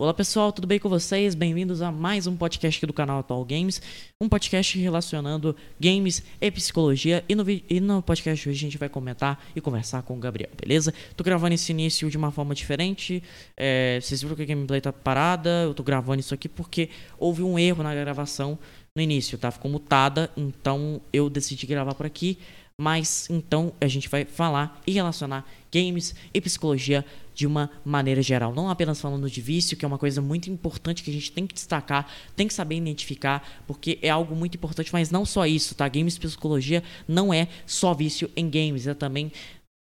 Olá pessoal, tudo bem com vocês? Bem-vindos a mais um podcast aqui do canal Atual Games, um podcast relacionando games e psicologia. E no, e no podcast hoje a gente vai comentar e conversar com o Gabriel, beleza? Tô gravando esse início de uma forma diferente. É, vocês viram que a gameplay tá parada? Eu tô gravando isso aqui porque houve um erro na gravação no início, tá? Ficou mutada, então eu decidi gravar por aqui. Mas então a gente vai falar e relacionar games e psicologia de uma maneira geral, não apenas falando de vício, que é uma coisa muito importante que a gente tem que destacar, tem que saber identificar, porque é algo muito importante, mas não só isso, tá? Games e psicologia não é só vício em games, é também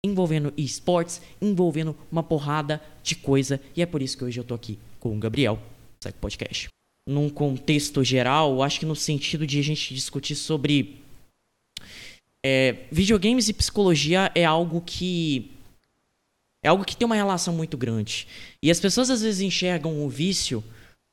envolvendo esportes, envolvendo uma porrada de coisa, e é por isso que hoje eu tô aqui com o Gabriel, Segue Podcast. Num contexto geral, acho que no sentido de a gente discutir sobre é, videogames e psicologia é algo que é algo que tem uma relação muito grande. E as pessoas às vezes enxergam o vício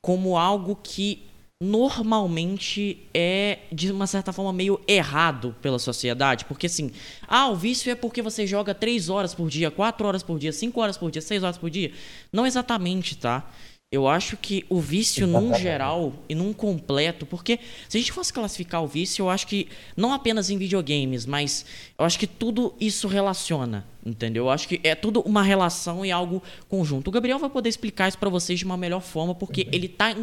como algo que normalmente é de uma certa forma meio errado pela sociedade, porque assim, ah, o vício é porque você joga 3 horas por dia, 4 horas por dia, 5 horas por dia, 6 horas por dia. Não exatamente, tá? Eu acho que o vício, num geral e num completo, porque se a gente fosse classificar o vício, eu acho que não apenas em videogames, mas eu acho que tudo isso relaciona, entendeu? Eu acho que é tudo uma relação e algo conjunto. O Gabriel vai poder explicar isso para vocês de uma melhor forma, porque uhum. ele tá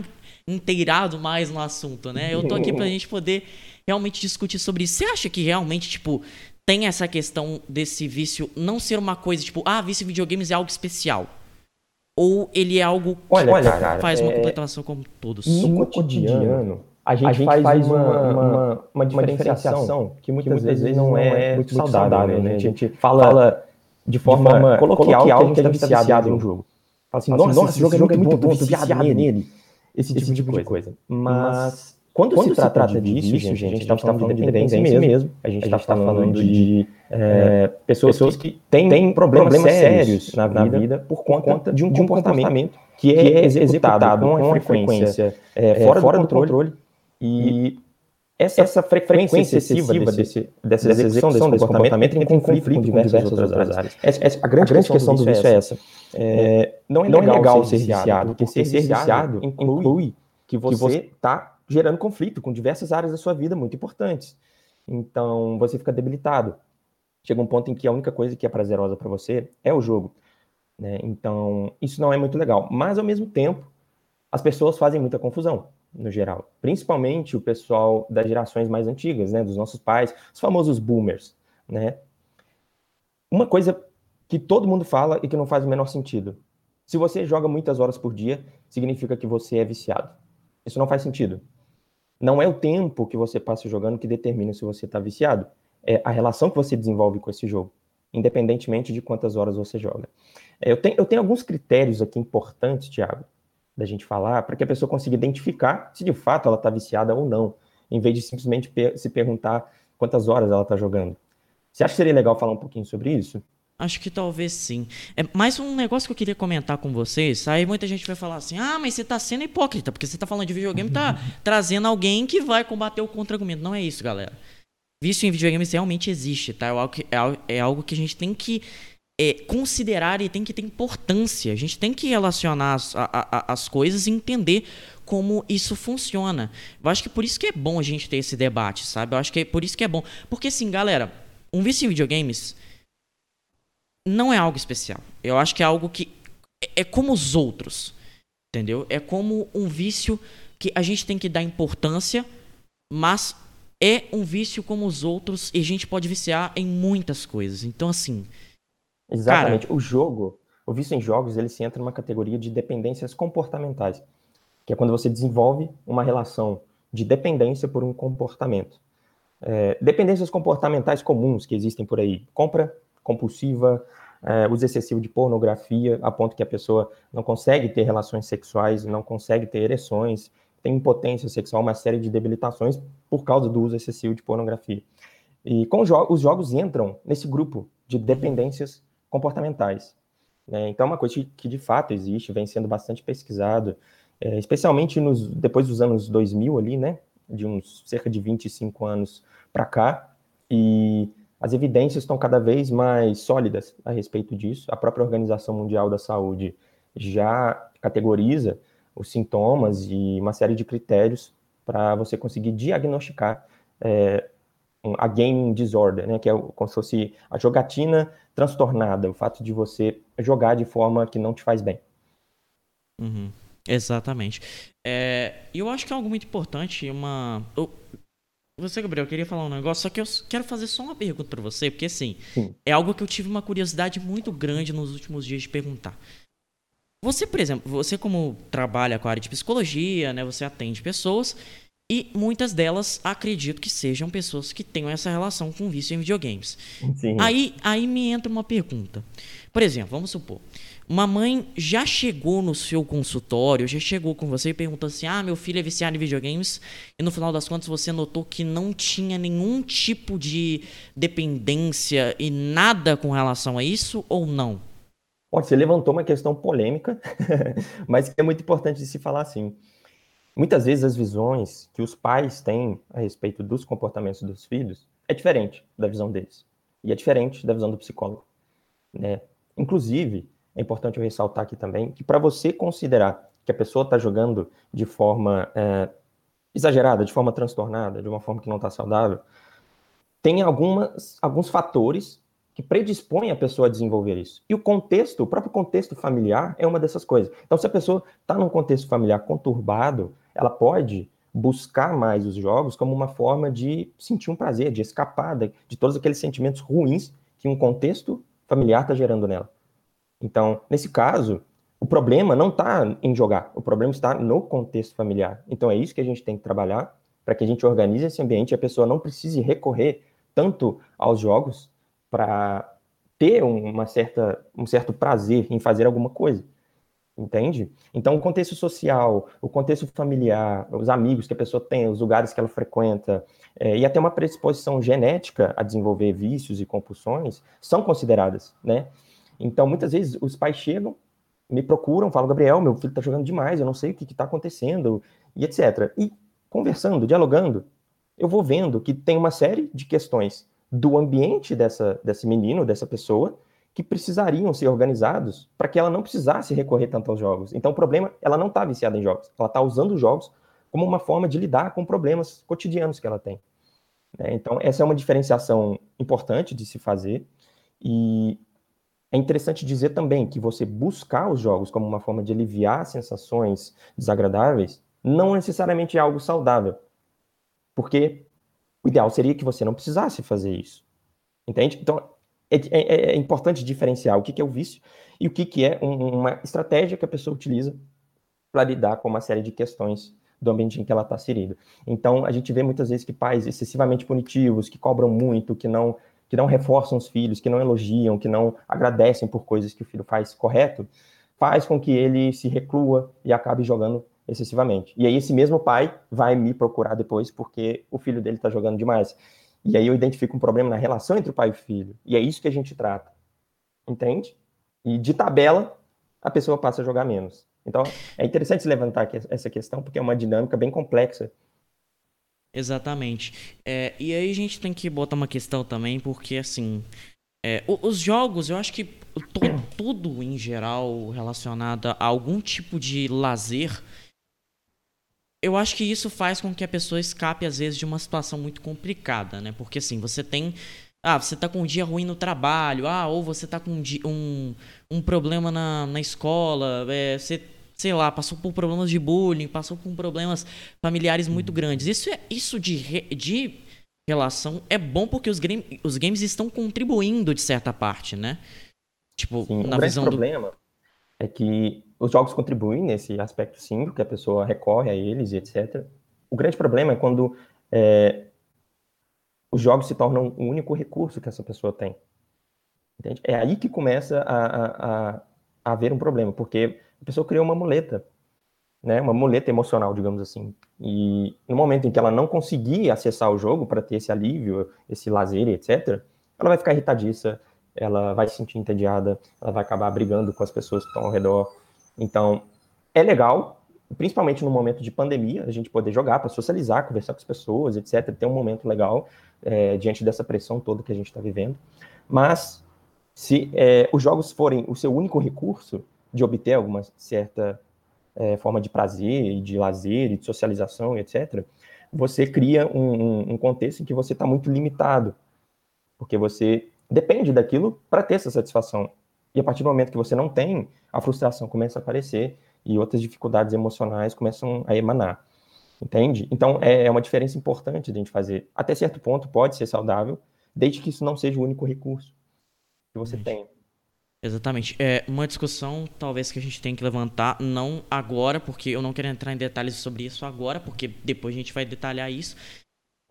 inteirado mais no assunto, né? Eu tô aqui pra gente poder realmente discutir sobre isso. Você acha que realmente, tipo, tem essa questão desse vício não ser uma coisa, tipo, ah, vício em videogames é algo especial? Ou ele é algo que olha, cara, faz uma é... completação como todos? No cotidiano, a gente, a gente faz, faz uma, uma, uma, diferenciação que muitas, muitas vezes não é, é muito saudável, né? né? A gente fala de forma, de forma coloquial, coloquial que a gente está viciado em um jogo. Fala assim, nossa, nossa esse jogo é muito bom, tô viciado nele. Esse tipo, esse tipo de coisa. Mas quando, Quando se, trata, trata de vício, gente, a gente está falando de dependência mesmo, mesmo. A gente está falando, falando de é, pessoas, pessoas que, têm, têm problemas, problemas sérios na vida, vida, por conta de um, de um comportamento que é, que é executado com uma frequência é, fora, fora do controle, controle e essa, essa frequência excessiva desse, dessa, dessa execução desse comportamento, comportamento entra em conflito com diversas outras áreas. áreas. Essa, essa, a grande, a questão, do vício é essa. É, é legal, não é legal ser viciado, porque ser viciado inclui que você está gerando conflito com diversas áreas da sua vida muito importantes. Então, você fica debilitado. Chega um ponto em que a única coisa que é prazerosa para você é o jogo. Né? Então, isso não é muito legal. Mas, ao mesmo tempo, as pessoas fazem muita confusão, no geral. Principalmente o pessoal das gerações mais antigas, né? dos nossos pais, os famosos boomers. Né? Uma coisa que todo mundo fala e que não faz o menor sentido. Se você joga muitas horas por dia, significa que você é viciado. Isso não faz sentido. Não é o tempo que você passa jogando que determina se você está viciado. É a relação que você desenvolve com esse jogo, independentemente de quantas horas você joga. É, eu, tenho, eu tenho alguns critérios aqui importantes, Thiago, da gente falar, para que a pessoa consiga identificar se de fato ela está viciada ou não, em vez de simplesmente se perguntar quantas horas ela está jogando. Você acha que seria legal falar um pouquinho sobre isso? Acho que talvez sim. É mais um negócio que eu queria comentar com vocês. Aí muita gente vai falar assim: ah, mas você está sendo hipócrita, porque você está falando de videogame e tá trazendo alguém que vai combater o contra-argumento. Não é isso, galera. Vício em videogames realmente existe, tá? É algo que, é, é algo que a gente tem que é, considerar e tem que ter importância. A gente tem que relacionar as, a, a, as coisas e entender como isso funciona. Eu acho que por isso que é bom a gente ter esse debate, sabe? Eu acho que é por isso que é bom. Porque assim, galera, um vício em videogames não é algo especial. Eu acho que é algo que é, é como os outros, entendeu? É como um vício que a gente tem que dar importância, mas é um vício como os outros e a gente pode viciar em muitas coisas. Então, assim. Exatamente. Cara... O jogo, o vício em jogos, ele se entra numa categoria de dependências comportamentais, que é quando você desenvolve uma relação de dependência por um comportamento. É, dependências comportamentais comuns que existem por aí. Compra compulsiva, é, uso excessivo de pornografia, a ponto que a pessoa não consegue ter relações sexuais, não consegue ter ereções, tem impotência sexual, uma série de debilitações por causa do uso excessivo de pornografia. E com jo os jogos entram nesse grupo de dependências comportamentais. Né? Então, é uma coisa que de fato existe, vem sendo bastante pesquisado, é, especialmente nos, depois dos anos 2000 ali, né? De uns cerca de 25 anos para cá. E as evidências estão cada vez mais sólidas a respeito disso. A própria Organização Mundial da Saúde já categoriza os sintomas e uma série de critérios para você conseguir diagnosticar é, a gaming disorder, né, que é como se fosse a jogatina transtornada, o fato de você jogar de forma que não te faz bem. Uhum. Exatamente. É, eu acho que é algo muito importante, uma... Você, Gabriel, eu queria falar um negócio, só que eu quero fazer só uma pergunta para você, porque assim, Sim. é algo que eu tive uma curiosidade muito grande nos últimos dias de perguntar. Você, por exemplo, você como trabalha com a área de psicologia, né, você atende pessoas, e muitas delas acredito que sejam pessoas que tenham essa relação com vício em videogames. Sim. Aí, aí me entra uma pergunta. Por exemplo, vamos supor, uma mãe já chegou no seu consultório, já chegou com você e perguntou assim: Ah, meu filho é viciado em videogames, e no final das contas você notou que não tinha nenhum tipo de dependência e nada com relação a isso ou não? você levantou uma questão polêmica, mas que é muito importante de se falar assim. Muitas vezes as visões que os pais têm a respeito dos comportamentos dos filhos é diferente da visão deles. E é diferente da visão do psicólogo. Né? Inclusive, é importante eu ressaltar aqui também que para você considerar que a pessoa está jogando de forma é, exagerada, de forma transtornada, de uma forma que não está saudável, tem algumas, alguns fatores que predispõem a pessoa a desenvolver isso. E o contexto, o próprio contexto familiar é uma dessas coisas. Então, se a pessoa está num contexto familiar conturbado, ela pode buscar mais os jogos como uma forma de sentir um prazer, de escapar de, de todos aqueles sentimentos ruins que um contexto familiar está gerando nela. Então, nesse caso, o problema não está em jogar, o problema está no contexto familiar. Então, é isso que a gente tem que trabalhar para que a gente organize esse ambiente e a pessoa não precise recorrer tanto aos jogos para ter uma certa, um certo prazer em fazer alguma coisa. Entende? Então, o contexto social, o contexto familiar, os amigos que a pessoa tem, os lugares que ela frequenta, é, e até uma predisposição genética a desenvolver vícios e compulsões são consideradas, né? Então, muitas vezes, os pais chegam, me procuram, falam, Gabriel, meu filho está jogando demais, eu não sei o que está acontecendo, e etc. E conversando, dialogando, eu vou vendo que tem uma série de questões do ambiente dessa, desse menino, dessa pessoa, que precisariam ser organizados para que ela não precisasse recorrer tanto aos jogos. Então, o problema, ela não está viciada em jogos, ela está usando os jogos como uma forma de lidar com problemas cotidianos que ela tem. É, então, essa é uma diferenciação importante de se fazer, e é interessante dizer também que você buscar os jogos como uma forma de aliviar sensações desagradáveis não necessariamente é algo saudável, porque o ideal seria que você não precisasse fazer isso. Entende? Então, é, é, é importante diferenciar o que, que, é o vício e o que, que é um, uma estratégia que a pessoa utiliza para lidar com uma série de questões do ambiente em que ela está inserida. Então, a gente vê muitas vezes que pais excessivamente punitivos, que cobram muito, que não, que não reforçam os filhos, que não elogiam, que não agradecem por coisas que o filho faz correto, faz com que ele se reclua e acabe jogando excessivamente. E aí esse mesmo pai vai me procurar depois porque o filho dele está jogando demais. E aí eu identifico um problema na relação entre o pai e o filho. E é isso que a gente trata. Entende? E de tabela, a pessoa passa a jogar menos. Então, é interessante levantar essa questão, porque é uma dinâmica bem complexa. Exatamente. É, e aí a gente tem que botar uma questão também, porque, assim, é, os jogos, eu acho que to, tudo em geral relacionado a algum tipo de lazer eu acho que isso faz com que a pessoa escape, às vezes, de uma situação muito complicada, né? Porque, assim, você tem. Ah, você tá com um dia ruim no trabalho, ah, ou você tá com um, um, um problema na, na escola, é, você, sei lá, passou por problemas de bullying, passou por problemas familiares muito uhum. grandes. Isso, é, isso de, de relação é bom porque os, game, os games estão contribuindo de certa parte, né? Tipo, Sim, na o visão problema do... é que os jogos contribuem nesse aspecto sim, que a pessoa recorre a eles e etc. O grande problema é quando é, os jogos se tornam o único recurso que essa pessoa tem. Entende? É aí que começa a, a, a, haver um problema, porque a pessoa criou uma muleta, né, uma muleta emocional, digamos assim. E no momento em que ela não conseguir acessar o jogo para ter esse alívio, esse lazer, etc., ela vai ficar irritadiça, ela vai se sentir entediada, ela vai acabar brigando com as pessoas que estão ao redor, então, é legal, principalmente no momento de pandemia, a gente poder jogar para socializar, conversar com as pessoas, etc. Ter um momento legal é, diante dessa pressão toda que a gente está vivendo. Mas, se é, os jogos forem o seu único recurso de obter alguma certa é, forma de prazer, de lazer, de socialização, etc., você cria um, um, contexto em que você está muito limitado, porque você depende daquilo para ter essa satisfação. E a partir do momento que você não tem, a frustração começa a aparecer e outras dificuldades emocionais começam a emanar. Entende? Então, é, é uma diferença importante de a gente fazer. Até certo ponto, pode ser saudável, desde que isso não seja o único recurso que você tem. Exatamente. É uma discussão, talvez, que a gente tem que levantar, não agora, porque eu não quero entrar em detalhes sobre isso agora, porque depois a gente vai detalhar isso.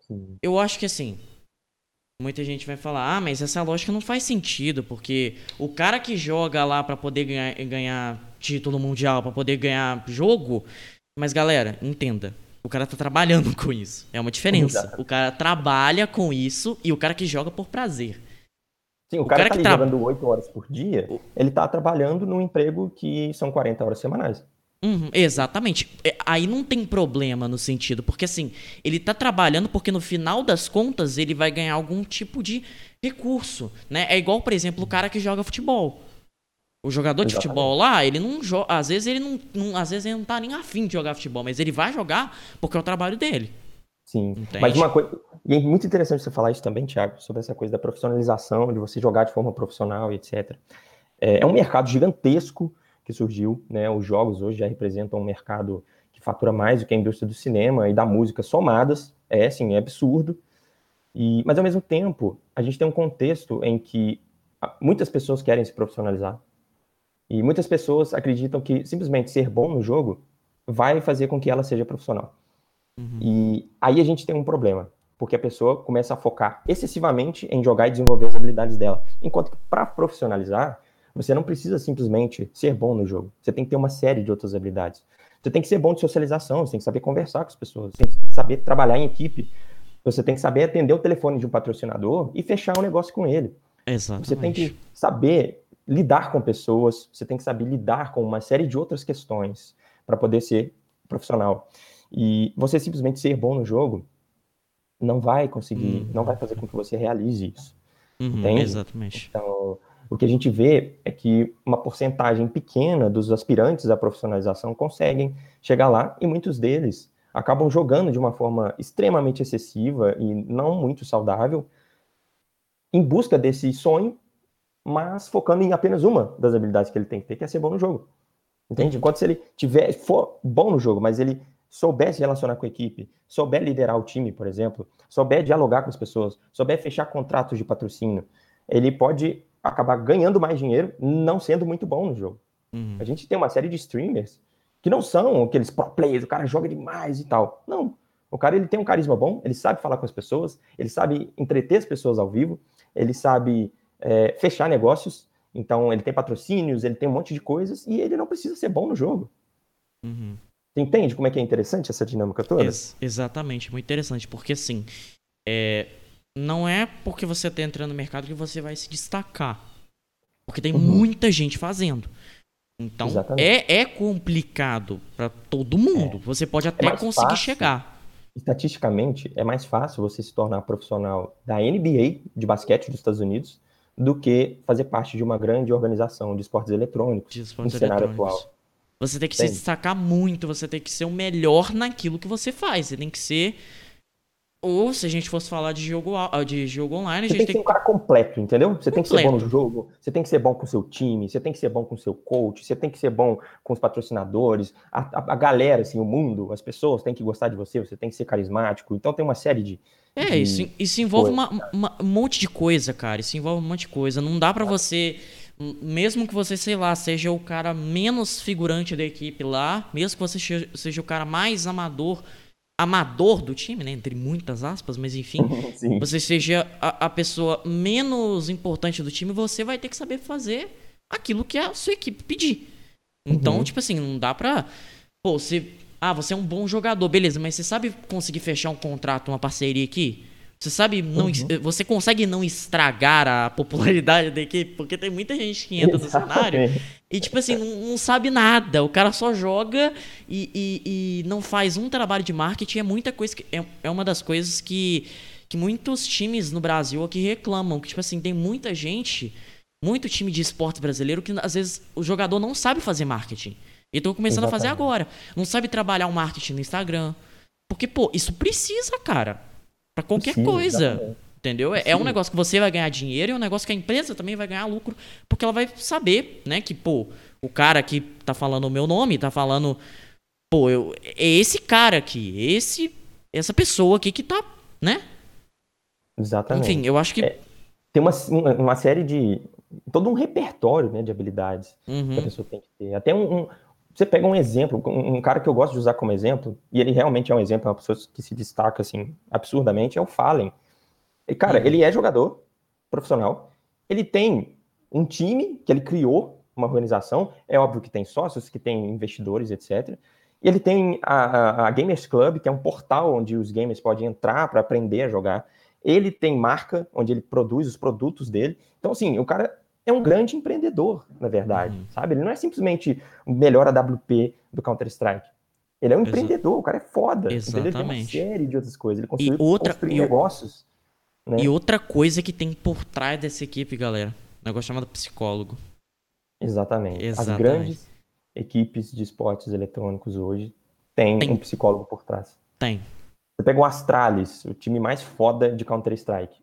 Sim. Eu acho que, assim, muita gente vai falar, ah, mas essa lógica não faz sentido, porque o cara que joga lá para poder ganhar, ganhar título mundial, para poder ganhar jogo, mas galera, entenda, o cara tá trabalhando com isso. É uma diferença. O cara trabalha com isso e o cara que joga por prazer. Sim, o, o cara, cara, que tá jogando 8 horas por dia, ele tá trabalhando num emprego que são 40 horas semanais. Uhum, exatamente. É, aí não tem problema no sentido, porque assim, ele tá trabalhando porque no final das contas ele vai ganhar algum tipo de recurso, né? É igual, por exemplo, o cara que joga futebol. O jogador de futebol lá, ele não joga. Às vezes ele não, não, Às vezes ele não tá nem afim de jogar futebol, mas ele vai jogar porque é o trabalho dele. Sim. Entende? Mas uma coisa. E é muito interessante você falar isso também, Thiago, sobre essa coisa da profissionalização, de você jogar de forma profissional e etc. É, é um mercado gigantesco que surgiu, né? Os jogos hoje já representam um mercado que fatura mais do que a indústria do cinema e da música somadas. É, sim, é absurdo. E, mas ao mesmo tempo, a gente tem um contexto em que muitas pessoas querem se profissionalizar e muitas pessoas acreditam que simplesmente ser bom no jogo vai fazer com que ela seja profissional. Uhum. E aí a gente tem um problema, porque a pessoa começa a focar excessivamente em jogar e desenvolver as habilidades dela. Enquanto que para profissionalizar, você não precisa simplesmente ser bom no jogo. Você tem que ter uma série de outras habilidades. Você tem que ser bom de socialização, você tem que saber conversar com as pessoas, você tem que saber trabalhar em equipe, você tem que saber atender o telefone de um patrocinador e fechar um negócio com ele. Exatamente. Você tem que saber lidar com pessoas, você tem que saber lidar com uma série de outras questões para poder ser profissional. E você simplesmente ser bom no jogo não vai conseguir, uhum. não vai fazer com que você realize isso. Uhum, entende? Exatamente. Então, o que a gente vê é que uma porcentagem pequena dos aspirantes à profissionalização conseguem chegar lá e muitos deles acabam jogando de uma forma extremamente excessiva e não muito saudável em busca desse sonho mas focando em apenas uma das habilidades que ele tem que ter, que é ser bom no jogo. Entende? Enquanto se ele tiver, for bom no jogo, mas ele souber se relacionar com a equipe, souber liderar o time, por exemplo, souber dialogar com as pessoas, souber fechar contratos de patrocínio, ele pode acabar ganhando mais dinheiro não sendo muito bom no jogo. Uhum. A gente tem uma série de streamers que não são aqueles pro players, o cara joga demais e tal. Não. O cara ele tem um carisma bom, ele sabe falar com as pessoas, ele sabe entreter as pessoas ao vivo, ele sabe é, fechar negócios. Então, ele tem patrocínios, ele tem um monte de coisas e ele não precisa ser bom no jogo. Uhum. Você entende como é que é interessante essa dinâmica toda? Ex exatamente, muito interessante, porque assim, é, não é porque você está entrando no mercado que você vai se destacar. Porque tem uhum. muita gente fazendo. Então é, é complicado para todo mundo. É. Você pode até é conseguir fácil, chegar. Estatisticamente, é mais fácil você se tornar profissional da NBA de basquete dos Estados Unidos do que fazer parte de uma grande organização de esportes eletrônicos de esportes no cenário atual. Você tem que se destacar muito, você tem que ser o melhor naquilo que você faz. Você tem que ser. Ou se a gente fosse falar de jogo, de jogo online, você a gente tem que ser um cara completo, entendeu? Você completo. tem que ser bom no jogo, você tem que ser bom com o seu time, você tem que ser bom com o seu coach, você tem que ser bom com os patrocinadores, a, a, a galera, assim, o mundo, as pessoas têm que gostar de você, você tem que ser carismático. Então tem uma série de, é, isso, isso envolve uma, uma, um monte de coisa, cara. Isso envolve um monte de coisa. Não dá para você. Mesmo que você, sei lá, seja o cara menos figurante da equipe lá, mesmo que você seja o cara mais amador, amador do time, né? Entre muitas aspas, mas enfim, você seja a, a, pessoa menos importante do time, você vai ter que saber fazer aquilo que a sua equipe pedir. Então, uhum. tipo assim, não dá pra. Pô, você ah, você é um bom jogador, beleza, mas você sabe conseguir fechar um contrato, uma parceria aqui? Você sabe não, uhum. você consegue não estragar a popularidade da equipe, porque tem muita gente que entra no cenário e tipo assim não, não, sabe nada. O cara só joga e, e, e, não faz um trabalho de marketing. É muita coisa que é, é uma das coisas que que muitos times no Brasil aqui reclamam, que tipo assim tem muita gente, muito time de esporte brasileiro que às vezes o jogador não sabe fazer marketing. E estão começando Exatamente. a fazer agora. Não sabe trabalhar o marketing no Instagram. Porque, pô, isso precisa, cara. Pra qualquer precisa, coisa. Exatamente. Entendeu? É, é um negócio que você vai ganhar dinheiro e é um negócio que a empresa também vai ganhar lucro. Porque ela vai saber, né? Que, pô, o cara que tá falando o meu nome, tá falando. Pô, eu, é esse cara aqui, esse, essa pessoa aqui que tá, né? Exatamente. Enfim, eu acho que. É, tem uma, uma série de. todo um repertório né, de habilidades uhum. que a pessoa tem que ter. Até um, um você pega um exemplo, um, cara que eu gosto de usar como exemplo, e ele realmente é um exemplo, é uma pessoa que se destaca assim absurdamente, é o Fallen. E, cara, uhum. ele é jogador profissional, ele tem um time que ele criou uma organização, é óbvio que tem sócios, que tem investidores, etc. E ele tem a, a, a Gamers Club, que é um portal onde os gamers podem entrar para aprender a jogar. Ele tem marca, onde ele produz os produtos dele. Então, assim, o cara é um grande empreendedor, na verdade, uhum. sabe? Ele não é simplesmente o melhor AWP do Counter-Strike. Ele é um Exa empreendedor, o cara é foda. Exatamente. Ele tem uma série de outras coisas. Ele construiu, e outra, e, negócios. Né? E outra coisa que tem por trás dessa equipe, galera. Um negócio chamado psicólogo. Exatamente. Exatamente. As grandes equipes de esportes eletrônicos hoje têm tem. um psicólogo por trás. Tem. Você pega o Astralis, o time mais foda de Counter-Strike.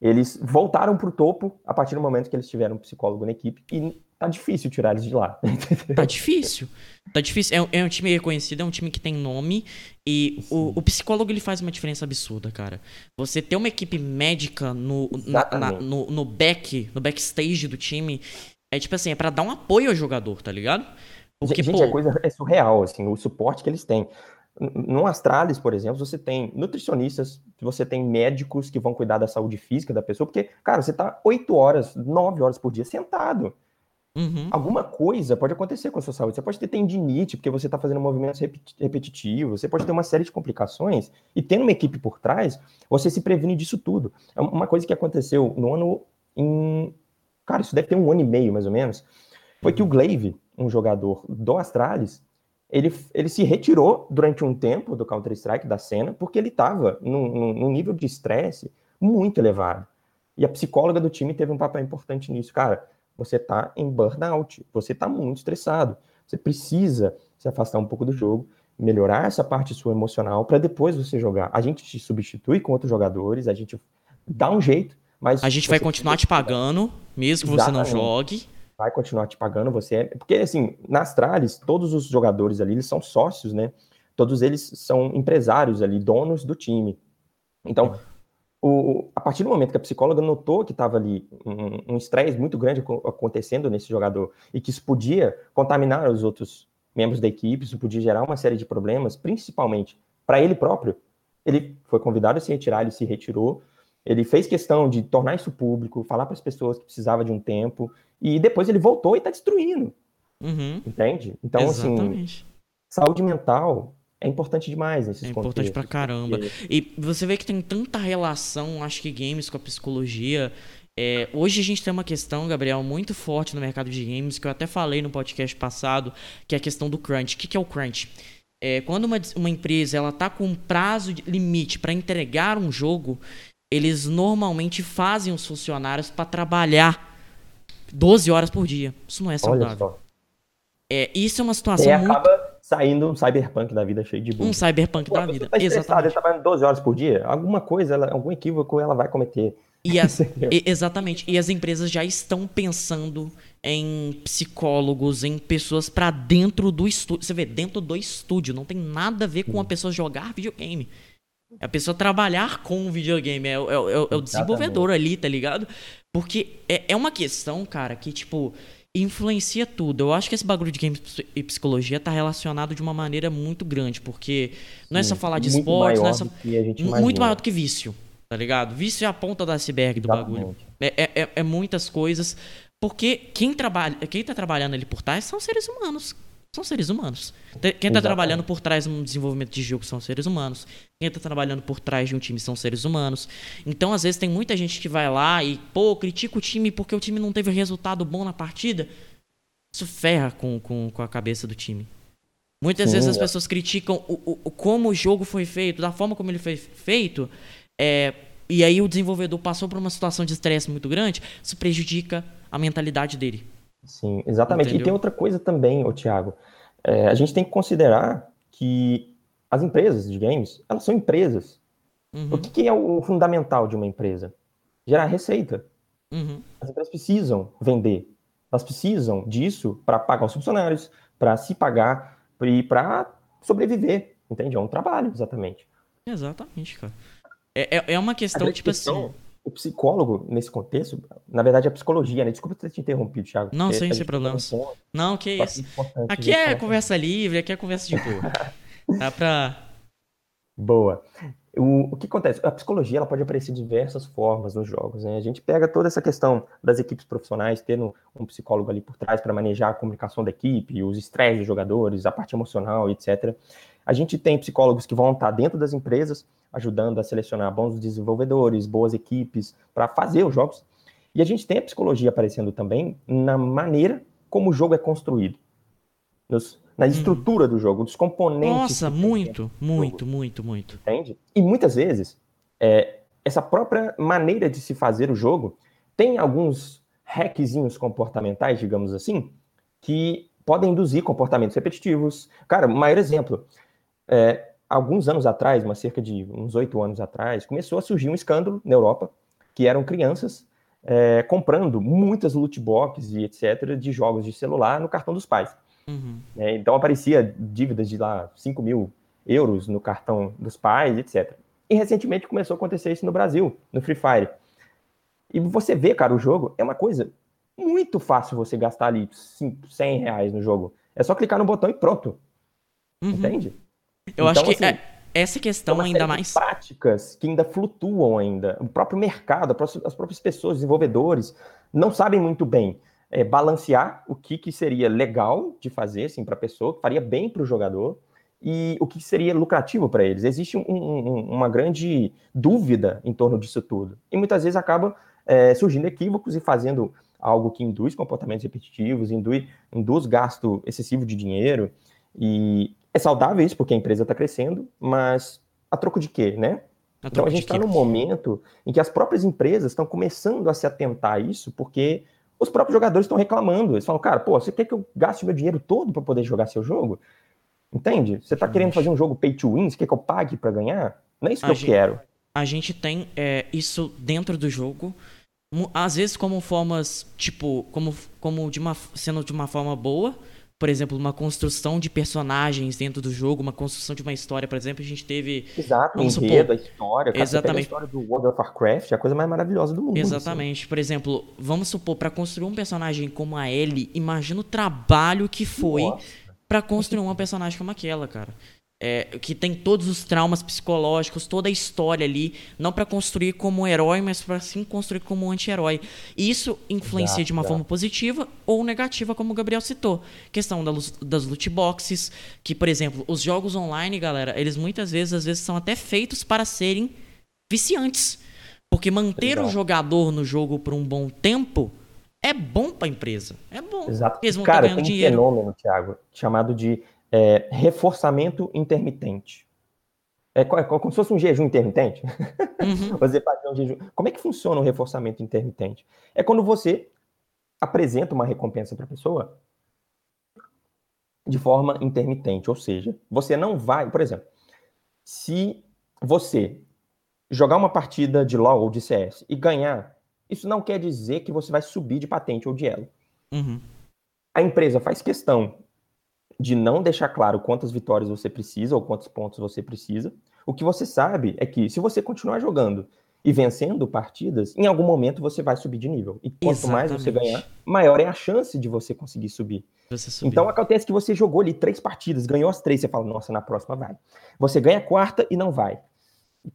Eles voltaram pro topo a partir do momento que eles tiveram um psicólogo na equipe e tá difícil tirar eles de lá. tá difícil. Tá difícil. É, um, é um time reconhecido, é um time que tem nome e o, o, psicólogo ele faz uma diferença absurda, cara. Você ter uma equipe médica no, na, na, no, no back, no backstage do time é tipo assim, é pra dar um apoio ao jogador, tá ligado? Porque, gente, pô... a coisa é surreal, assim, o suporte que eles têm. No Astralis, por exemplo, você tem nutricionistas, você tem médicos que vão cuidar da saúde física da pessoa, porque, cara, você tá oito horas, nove horas por dia sentado. Uhum. Alguma coisa pode acontecer com a sua saúde. Você pode ter tendinite, porque você está fazendo movimentos repetitivos, você pode ter uma série de complicações, e tendo uma equipe por trás, você se previne disso tudo. É uma coisa que aconteceu no ano. Em... Cara, isso deve ter um ano e meio, mais ou menos. Foi que o Glaive, um jogador do Astralis, ele, ele se retirou durante um tempo do Counter-Strike, da cena, porque ele estava num, num, nível de estresse muito elevado. E a psicóloga do time teve um papel importante nisso. Cara, você está em burnout, você está muito estressado, você precisa se afastar um pouco do jogo, melhorar essa parte sua emocional para depois você jogar. A gente te substitui com outros jogadores, a gente dá um jeito, mas... A gente vai continuar te pagando, mesmo que Exatamente. você não jogue vai continuar te pagando, você é... Porque, assim, na Astralis, todos os jogadores ali, eles são sócios, né? Todos eles são empresários ali, donos do time. Então, o, a partir do momento que a psicóloga notou que estava ali um estresse muito grande acontecendo nesse jogador e que isso podia contaminar os outros membros da equipe, isso podia gerar uma série de problemas, principalmente para ele próprio, ele foi convidado a se retirar, ele se retirou, ele fez questão de tornar isso público, falar para as pessoas que precisava de um tempo, e depois ele voltou e está destruindo. Uhum. Entende? Então, assim, Exatamente. assim, saúde mental é importante demais nesses É importante pra caramba. Porque... E você vê que tem tanta relação, acho que games com a psicologia. É, hoje a gente tem uma questão, Gabriel, muito forte no mercado de games, que eu até falei no podcast passado, que é a questão do crunch. O que, que é o crunch? É, quando uma, uma empresa ela tá com um prazo limite para entregar um jogo, eles normalmente fazem os funcionários para trabalhar 12 horas por dia. Isso não é saudável. É, isso é uma situação e muito... acaba saindo um cyberpunk da vida cheio de bugs. Um cyberpunk Pô, da vida, tá exatamente. Ele trabalhando 12 horas por dia, alguma coisa, ela, algum equívoco ela vai cometer. E as, exatamente. E as empresas já estão pensando em psicólogos, em pessoas para dentro do estúdio. Você vê, dentro do estúdio. Não tem nada a ver com a pessoa jogar videogame. É a pessoa trabalhar com o videogame. É, é, é, é o desenvolvedor ali, tá ligado? Porque é, é uma questão, cara, que, tipo, influencia tudo. Eu acho que esse bagulho de games e psicologia tá relacionado de uma maneira muito grande, porque não é só falar de esportes, não é só... muito maior do que vício, tá ligado? Vício é a ponta do iceberg do Exatamente. bagulho. É, é, é, é, muitas coisas, porque quem trabalha, quem tá trabalhando ali por trás são seres humanos são seres humanos. Quem está trabalhando por trás de um desenvolvimento de jogo são seres humanos. Quem está trabalhando por trás de um time são seres humanos. Então, às vezes, tem muita gente que vai lá e, pô, critica o time porque o time não teve resultado bom na partida. Isso ferra com, com, com a cabeça do time. Muitas Sim, vezes as é. pessoas criticam o, o, como o jogo foi feito, da forma como ele foi feito, é, e aí o desenvolvedor passou por uma situação de estresse muito grande, isso prejudica a mentalidade dele. Sim, exatamente. Entendeu? E tem outra coisa também, ô Thiago. é, a gente tem que considerar que as empresas de games, elas são empresas. Uhum. O que, que, é o fundamental de uma empresa? Gerar receita. Uhum. As empresas precisam vender. Elas precisam disso para pagar os funcionários, para se pagar e para sobreviver. Entende? É um trabalho, exatamente. Exatamente, cara. É, é, é uma questão, tipo questão, assim. O psicólogo, nesse contexto, na verdade, é a psicologia, né? Desculpa ter te interrompido, Thiago. Não, sem, sem problemas. Um não, que isso. Aqui é conversa livre, aqui é conversa de boa. Dá pra. Boa. O, o que acontece? A psicologia ela pode aparecer de diversas formas nos jogos. Né? A gente pega toda essa questão das equipes profissionais, tendo um psicólogo ali por trás para manejar a comunicação da equipe, os estresses dos jogadores, a parte emocional, etc. A gente tem psicólogos que vão estar dentro das empresas, ajudando a selecionar bons desenvolvedores, boas equipes para fazer os jogos. E a gente tem a psicologia aparecendo também na maneira como o jogo é construído. Nos, na hum. estrutura do jogo, dos componentes. Nossa, muito, muito, muito, muito. Entende? E muitas vezes, é, essa própria maneira de se fazer o jogo tem alguns hackzinhos comportamentais, digamos assim, que podem induzir comportamentos repetitivos. Cara, o maior exemplo. É, alguns anos atrás, uma cerca de uns oito anos atrás, começou a surgir um escândalo na Europa, que eram crianças é, comprando muitas loot boxes e etc. de jogos de celular no cartão dos pais. Uhum. É, então aparecia dívidas de lá 5 mil euros no cartão dos pais, etc. E recentemente começou a acontecer isso no Brasil, no Free Fire. E você vê, cara, o jogo é uma coisa muito fácil você gastar ali 5, 100 reais no jogo. É só clicar no botão e pronto. Uhum. Entende? Eu então, acho que assim, é, essa questão ainda mais. práticas que ainda flutuam ainda. O próprio mercado, as próprias pessoas, desenvolvedores, não sabem muito bem é, balancear o que, que seria legal de fazer assim, para a pessoa, que faria bem para o jogador, e o que seria lucrativo para eles. Existe um, um, uma grande dúvida em torno disso tudo. E muitas vezes acaba é, surgindo equívocos e fazendo algo que induz comportamentos repetitivos, induz, induz gasto excessivo de dinheiro. E é saudável isso, porque a empresa está crescendo, mas a troco de quê, né? A então a gente está num momento em que as próprias empresas estão começando a se atentar a isso, porque os próprios jogadores estão reclamando. Eles falam, cara, pô, você quer que eu gaste meu dinheiro todo para poder jogar seu jogo? Entende? Você está querendo fazer um jogo pay to win? Você quer que eu pague para ganhar? Não é isso que a eu gente, quero. A gente tem é, isso dentro do jogo. Às vezes como formas, tipo, como, como de uma, sendo de uma forma boa, por exemplo, uma construção de personagens dentro do jogo, uma construção de uma história, por exemplo, a gente teve. Exato, o enredo, a história. Cara, exatamente. a história do World of Warcraft é a coisa mais maravilhosa do mundo. Exatamente. Assim. Por exemplo, vamos supor, para construir um personagem como a Ellie, imagina o trabalho que foi para construir uma personagem como aquela, cara é, que tem todos os traumas psicológicos, toda a história ali, não para construir como herói, mas para sim construir como um anti-herói. Isso influencia de uma forma positiva ou negativa, como o Gabriel citou. Questão das loot boxes, que, por exemplo, os jogos online, galera, eles muitas vezes, às vezes, são até feitos para serem viciantes. Porque manter exato. o jogador no jogo por um bom tempo é bom para a empresa. É bom. Exato. Eles vão Cara, tem um dinheiro. fenômeno, Thiago, chamado de é, reforçamento intermitente. É, é, como se fosse um jejum intermitente. Uhum. você fazer um jejum. Como é que funciona o reforçamento intermitente? É quando você apresenta uma recompensa para a pessoa de forma intermitente, ou seja, você não vai, por exemplo, se você jogar uma partida de LoL ou de CS e ganhar, isso não quer dizer que você vai subir de patente ou de elo. Uhum. A empresa faz questão de não deixar claro quantas vitórias você precisa ou quantos pontos você precisa. O que você sabe é que se você continuar jogando e vencendo partidas, em algum momento você vai subir de nível. E quanto Exatamente. mais você ganhar, maior é a chance de você conseguir subir. Você então acontece que você jogou ali três partidas, ganhou as três, você fala, nossa, na próxima vai. Você ganha a quarta e não vai.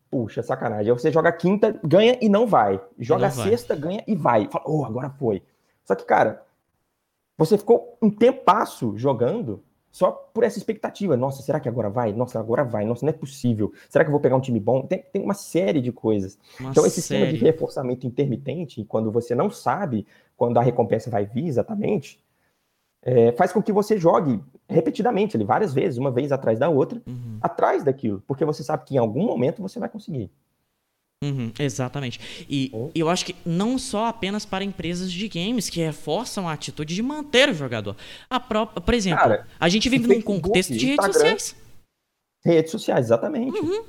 Puxa, sacanagem. Aí você joga a quinta, ganha e não vai. Joga a sexta, ganha e vai. Fala, oh, agora foi. Só que, cara, você ficou um tempasso jogando só por essa expectativa. Nossa, será que agora vai? Nossa, agora vai. Nossa, não é possível. Será que eu vou pegar um time bom? Tem, tem uma série de coisas. Uma então, esse série. sistema de reforçamento intermitente, quando você não sabe quando a recompensa vai vir exatamente, é, faz com que você jogue repetidamente, ali, várias vezes, uma vez atrás da outra, uhum. atrás daquilo, porque você sabe que em algum momento você vai conseguir. Uhum, exatamente. E oh. eu acho que não só apenas para empresas de games que reforçam a atitude de manter o jogador. A própria, por exemplo, Cara, a gente vive num contexto de redes sociais. Redes sociais, exatamente. Uhum.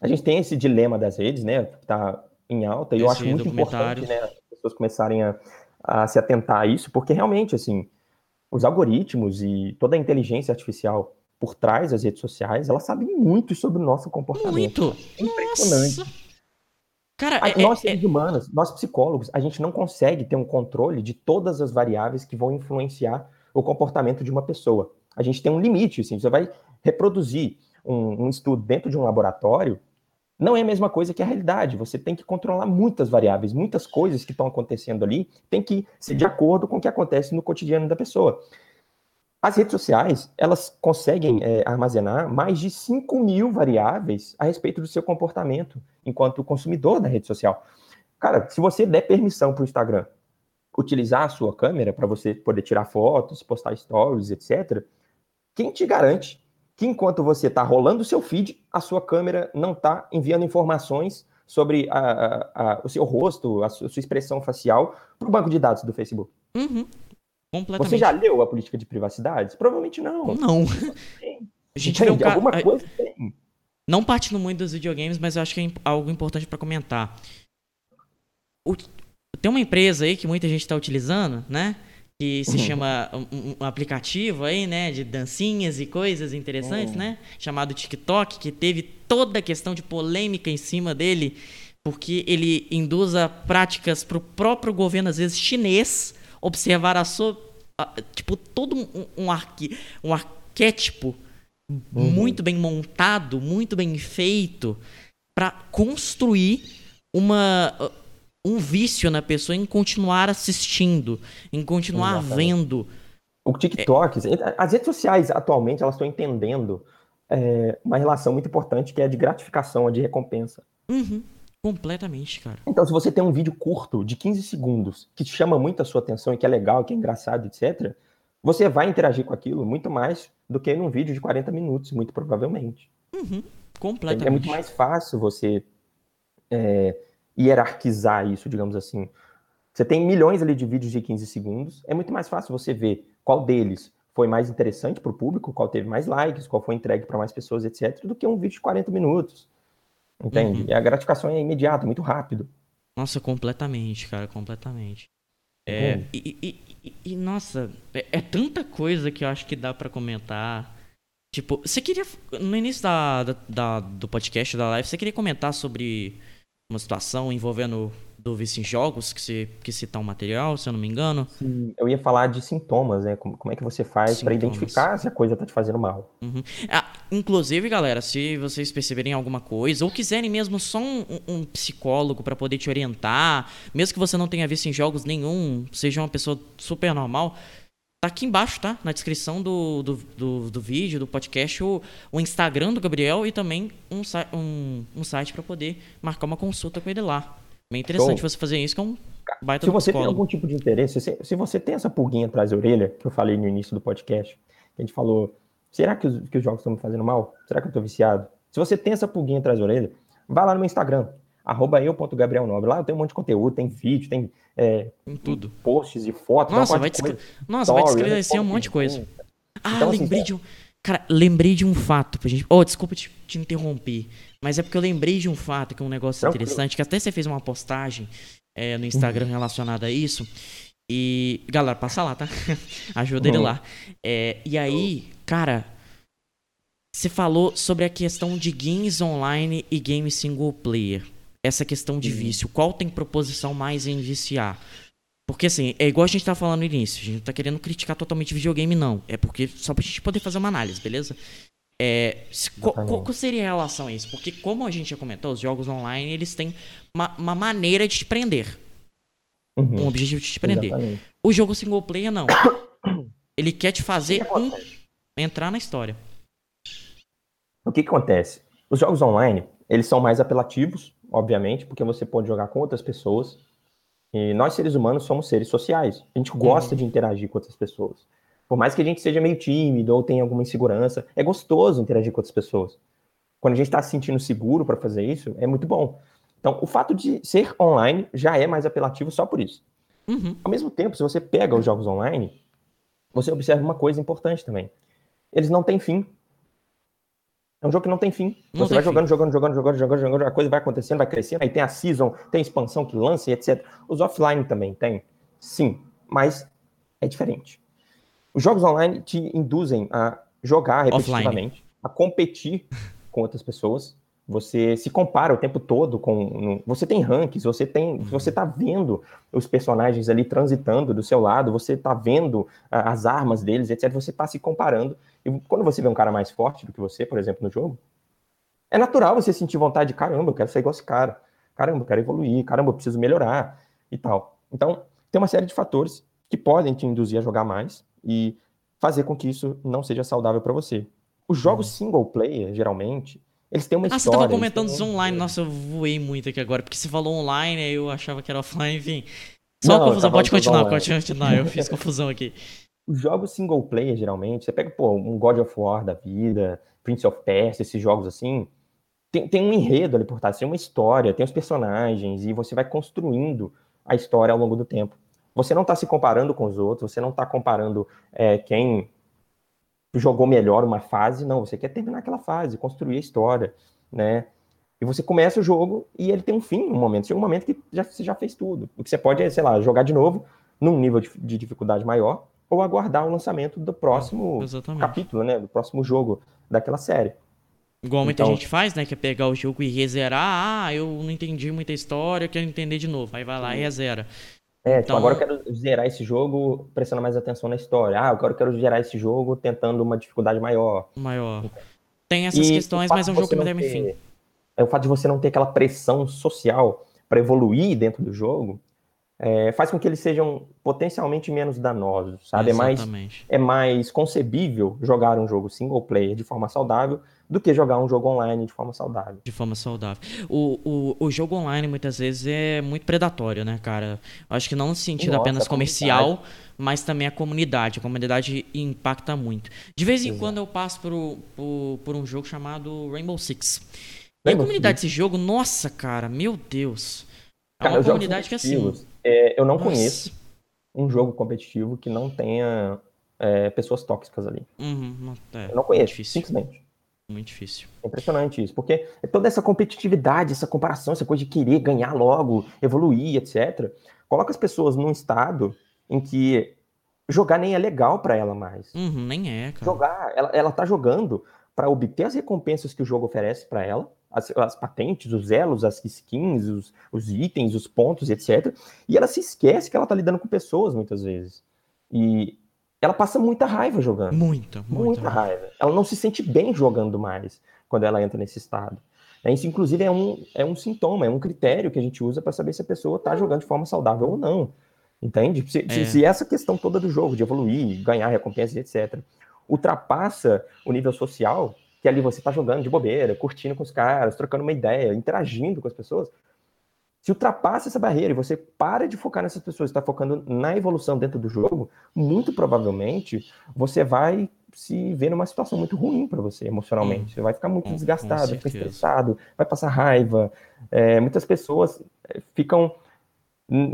A gente tem esse dilema das redes, né? Que tá em alta, e eu acho muito importante, né? As pessoas começarem a, a se atentar a isso, porque realmente, assim, os algoritmos e toda a inteligência artificial por trás das redes sociais, elas sabem muito sobre o nosso comportamento. Muito! Impressionante. Nossa. Cara, é, nós, é, seres é... humanos, nós psicólogos, a gente não consegue ter um controle de todas as variáveis que vão influenciar o comportamento de uma pessoa. A gente tem um limite, assim, você vai reproduzir um, um estudo dentro de um laboratório, não é a mesma coisa que a realidade. Você tem que controlar muitas variáveis, muitas coisas que estão acontecendo ali, tem que ser de acordo com o que acontece no cotidiano da pessoa. As redes sociais, elas conseguem é, armazenar mais de 5 mil variáveis a respeito do seu comportamento enquanto consumidor da rede social. Cara, se você der permissão para o Instagram utilizar a sua câmera para você poder tirar fotos, postar stories, etc., quem te garante que enquanto você está rolando o seu feed, a sua câmera não está enviando informações sobre a, a, a, o seu rosto, a sua, expressão facial para o banco de dados do Facebook? Uhum. Completamente. Você já leu a política de privacidade? Provavelmente não. Não. A gente um ca... alguma coisa tem. Não partindo muito dos videogames, mas eu acho que é algo importante para comentar. O... Tem uma empresa aí que muita gente está utilizando, né? Que se uhum. chama um, um, aplicativo aí, né? De dancinhas e coisas interessantes, uhum. né? Chamado TikTok, que teve toda a questão de polêmica em cima dele, porque ele induz a práticas para o próprio governo, às vezes chinês, observar a sua. tipo, todo um, um, arqui, um arquétipo uhum. muito bem montado, muito bem feito, para construir uma um vício na pessoa em continuar assistindo, em continuar Exatamente. vendo. O TikTok, é... as redes sociais atualmente elas estão entendendo é, uma relação muito importante que é a de gratificação, a de recompensa. Uhum. Completamente, cara. Então, se você tem um vídeo curto de 15 segundos que chama muito a sua atenção e que é legal, que é engraçado, etc., você vai interagir com aquilo muito mais do que num vídeo de 40 minutos, muito provavelmente. Uhum. Completamente. É muito mais fácil você é, hierarquizar isso, digamos assim. Você tem milhões ali de vídeos de 15 segundos, é muito mais fácil você ver qual deles foi mais interessante para o público, qual teve mais likes, qual foi entregue para mais pessoas, etc., do que um vídeo de 40 minutos. Entende? Uhum. E a gratificação é imediata, muito rápido. Nossa, completamente, cara, completamente. É, e, e, e, e, nossa, é, é, tanta coisa que eu acho que dá para comentar. Tipo, você queria. No início da, da, da, do podcast, da live, você queria comentar sobre uma situação envolvendo do vício em jogos, que se que citar um material, se eu não me engano. Sim, eu ia falar de sintomas, né? Como, como é que você faz para identificar se a coisa tá te fazendo mal. Uhum. Ah, inclusive, galera, se vocês perceberem alguma coisa ou quiserem mesmo só um, um psicólogo para poder te orientar, mesmo que você não tenha visto em jogos nenhum, seja uma pessoa super normal, Tá aqui embaixo, tá? Na descrição do, do, do, do vídeo, do podcast, o, o, Instagram do Gabriel e também um, um, um site para poder marcar uma consulta com ele lá. Bem interessante Show. você fazer isso, que é um baita Se você tem algum tipo de interesse, se, se, você tem essa pulguinha atrás da orelha, que eu falei no início do podcast, que a gente falou, será que os, que os jogos estão me fazendo mal? Será que eu estou viciado? Se você tem essa pulguinha atrás da orelha, vai lá no meu Instagram, arroba eu.gabrielnobre. Lá eu tenho um monte de conteúdo, tem vídeo, tem, é, tem tudo. posts e fotos. Nossa, vai, descre... Nossa vai descrever um monte de coisa. Ah, então, assim, lembrei assim, de um... Cara, lembrei de um fato pra gente... Oh, desculpa te, te interromper. Mas é porque eu lembrei de um fato, que é um negócio interessante, que até você fez uma postagem é, no Instagram uhum. relacionada a isso. E, galera, passa lá, tá? Ajuda uhum. ele lá. É, e aí, cara, você falou sobre a questão de games online e games single player. Essa questão de uhum. vício. Qual tem proposição mais em viciar? Porque assim, é igual a gente tá falando no início. A gente não tá querendo criticar totalmente videogame, não. É porque só pra gente poder fazer uma análise, beleza? É, qual, qual, seria a relação a isso? Porque, como a gente já comentou, os jogos online eles têm uma, uma maneira de te prender. Uhum. Um objetivo de te prender. Exatamente. O jogo single player, não. Ele quer te fazer um, entrar na história. O que, que acontece? Os jogos online, eles são mais apelativos, obviamente, porque você pode jogar com outras pessoas. E nós, seres humanos, somos seres sociais. A gente gosta uhum. de interagir com outras pessoas. Por mais que a gente seja meio tímido ou tenha alguma insegurança, é gostoso interagir com outras pessoas. quando a gente está se sentindo seguro para fazer isso, é muito bom. Então, o fato de ser online já é mais apelativo só por isso. Uhum. Ao mesmo tempo, se você pega os jogos online, você observa uma coisa importante também. Eles não têm fim. É um jogo que não tem fim. Não você tem vai jogando, jogando, jogando, jogando, jogando, jogando, a coisa vai acontecendo, vai crescendo, aí tem a season, tem a expansão que lança e etc. Os offline também tem. Sim, mas é diferente. Os jogos online te induzem a jogar repetitivamente, offline. a competir com outras pessoas, você se compara o tempo todo com. Você tem rankings, você tem. Uhum. Você tá vendo os personagens ali transitando do seu lado, você tá vendo as armas deles, etc. Você tá se comparando. E quando você vê um cara mais forte do que você, por exemplo, no jogo, é natural você sentir vontade de caramba, eu quero ser igual esse cara. Caramba, eu quero evoluir, caramba, eu preciso melhorar e tal. Então, tem uma série de fatores que podem te induzir a jogar mais e fazer com que isso não seja saudável para você. Os jogos uhum. single player, geralmente, eles têm uma ah, história. Ah, você tava comentando dos online. Nossa, eu voei muito aqui agora, porque você falou online, aí eu achava que era offline, enfim. Só não, confusão, pode continuar, pode continuar, eu fiz confusão aqui. Os jogos single player, geralmente, você pega, pô, um God of War da vida, Prince of Persia, esses jogos assim, tem, tem um enredo ali por trás, tem uma história, tem os personagens, e você vai construindo a história ao longo do tempo. Você não está se comparando com os outros, você não está comparando é, quem jogou melhor uma fase, não, você quer terminar aquela fase, construir a história, né? E você começa o jogo e ele tem um fim, um momento. Chega um momento que já, você já fez tudo. O que você pode é, sei lá, jogar de novo num nível de, de dificuldade maior ou aguardar o lançamento do próximo capítulo, né? Do próximo jogo daquela série. Igual muita então, gente faz, né? Que é pegar o jogo e rezerar. Ah, eu não entendi muita história, quero entender de novo. Aí vai lá e rezera. É, tipo, então... agora eu quero zerar esse jogo prestando mais atenção na história. Ah, agora eu quero zerar esse jogo tentando uma dificuldade maior. Maior. Tem essas e questões, mas é um jogo que me deve fim. É o fato de você não ter aquela pressão social para evoluir dentro do jogo, é, faz com que eles sejam potencialmente menos danosos, sabe? É mais, é mais concebível jogar um jogo single player de forma saudável do que jogar um jogo online de forma saudável. De forma saudável. O, o, o jogo online muitas vezes é muito predatório, né, cara? Acho que não no sentido Nossa, apenas comercial, mas também a comunidade. A comunidade impacta muito. De vez em Exato. quando eu passo por, por, por, um jogo chamado Rainbow Six. E a comunidade desse jogo, nossa, cara, meu Deus. É uma comunidade que assim. É, eu não nossa. conheço um jogo competitivo que não tenha é, pessoas tóxicas ali. Uhum, é, eu não conheço, difícil. simplesmente. Muito difícil. É impressionante isso, porque toda essa competitividade, essa comparação, essa coisa de querer ganhar logo, evoluir, etc., coloca as pessoas num estado em que jogar nem é legal para ela mais. Uhum, nem é, cara. Jogar, ela, ela tá jogando para obter as recompensas que o jogo oferece para ela, as, as, patentes, os elos, as skins, os, os, itens, os pontos, etc. E ela se esquece que ela tá lidando com pessoas muitas vezes. E ela passa muita raiva jogando. Muita, muita, muita raiva. Ela não se sente bem jogando mais quando ela entra nesse estado. É, isso, inclusive, é um, é um sintoma, é um critério que a gente usa para saber se a pessoa está jogando de forma saudável ou não. Entende? Se, é. se, essa questão toda do jogo, de evoluir, ganhar recompensas, etc., ultrapassa o nível social, que ali você está jogando de bobeira, curtindo com os caras, trocando uma ideia, interagindo com as pessoas, se ultrapassa essa barreira e você para de focar nessas pessoas, está focando na evolução dentro do jogo, muito provavelmente você vai se ver numa situação muito ruim para você emocionalmente. Hum, você vai ficar muito hum, desgastado, vai ficar estressado, vai passar raiva. É, muitas pessoas é, ficam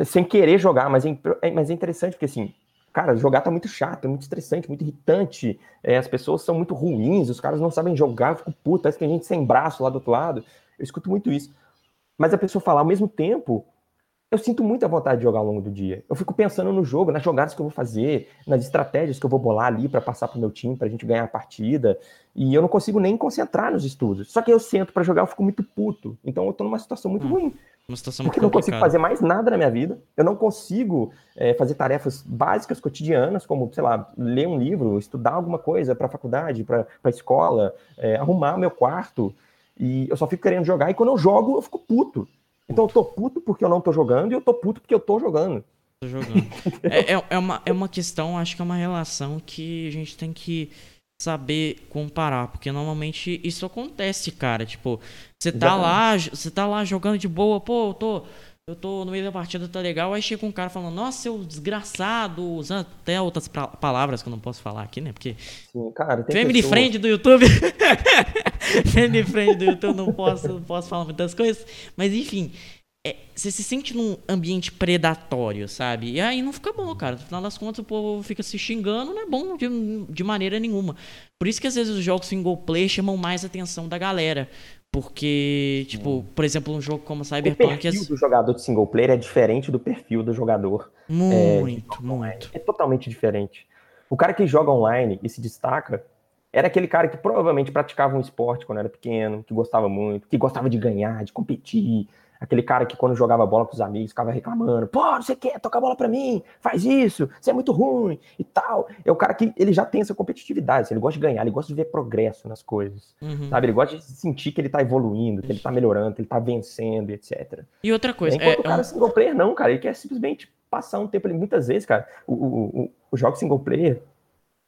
sem querer jogar, mas é, é, mas é interessante porque assim, cara, jogar tá muito chato, é muito estressante, muito irritante. É, as pessoas são muito ruins, os caras não sabem jogar, eu fico puto, parece que tem gente sem braço lá do outro lado. Eu escuto muito isso. Mas a pessoa fala, ao mesmo tempo, eu sinto muita vontade de jogar ao longo do dia. Eu fico pensando no jogo, nas jogadas que eu vou fazer, nas estratégias que eu vou bolar ali para passar pro meu time, pra gente ganhar a partida. E eu não consigo nem concentrar nos estudos. Só que eu sento para jogar, eu fico muito puto. Então eu tô numa situação muito hum, ruim. Uma situação porque eu não consigo fazer mais nada na minha vida. Eu não consigo é, fazer tarefas básicas, cotidianas, como, sei lá, ler um livro, estudar alguma coisa para a faculdade, para a escola, é, arrumar meu quarto. E eu só fico querendo jogar, e quando eu jogo, eu fico puto. Então eu tô puto porque eu não tô jogando, e eu tô puto porque eu tô jogando. Tô jogando. é, é, é, uma, é uma questão, acho que é uma relação que a gente tem que saber comparar, porque normalmente isso acontece, cara. Tipo, você tá lá, você tá lá jogando de boa, pô, eu tô eu tô no meio da partida, tá legal, aí chega um cara falando, nossa, seu desgraçado, usando até outras palavras que eu não posso falar aqui, né? Porque. Sim, cara, tem Family pessoa... friend do YouTube. Family friend do YouTube, não posso, não posso falar muitas coisas. Mas enfim, é, você se sente num ambiente predatório, sabe? E aí não fica bom, cara. No final das contas, o povo fica se xingando, não é bom de, de maneira nenhuma. Por isso que às vezes os jogos single player chamam mais atenção da galera. Porque, tipo, por exemplo, um jogo como Cyberpunk. O perfil do jogador de single player é diferente do perfil do jogador. Muito, é, muito. É totalmente diferente. O cara que joga online e se destaca era aquele cara que provavelmente praticava um esporte quando era pequeno, que gostava muito, que gostava de ganhar, de competir, Aquele cara que quando jogava bola com os amigos ficava reclamando, pô, não sei o que, toca a bola para mim, faz isso, você é muito ruim e tal. É o cara que ele já tem essa competitividade, assim, ele gosta de ganhar, ele gosta de ver progresso nas coisas, uhum. sabe? Ele gosta de sentir que ele tá evoluindo, que ele tá melhorando, que ele tá vencendo, etc. E outra coisa, Enquanto é, o cara um... single player não, cara, ele quer simplesmente passar um tempo ali. Muitas vezes, cara, o, o, o, o jogo single player,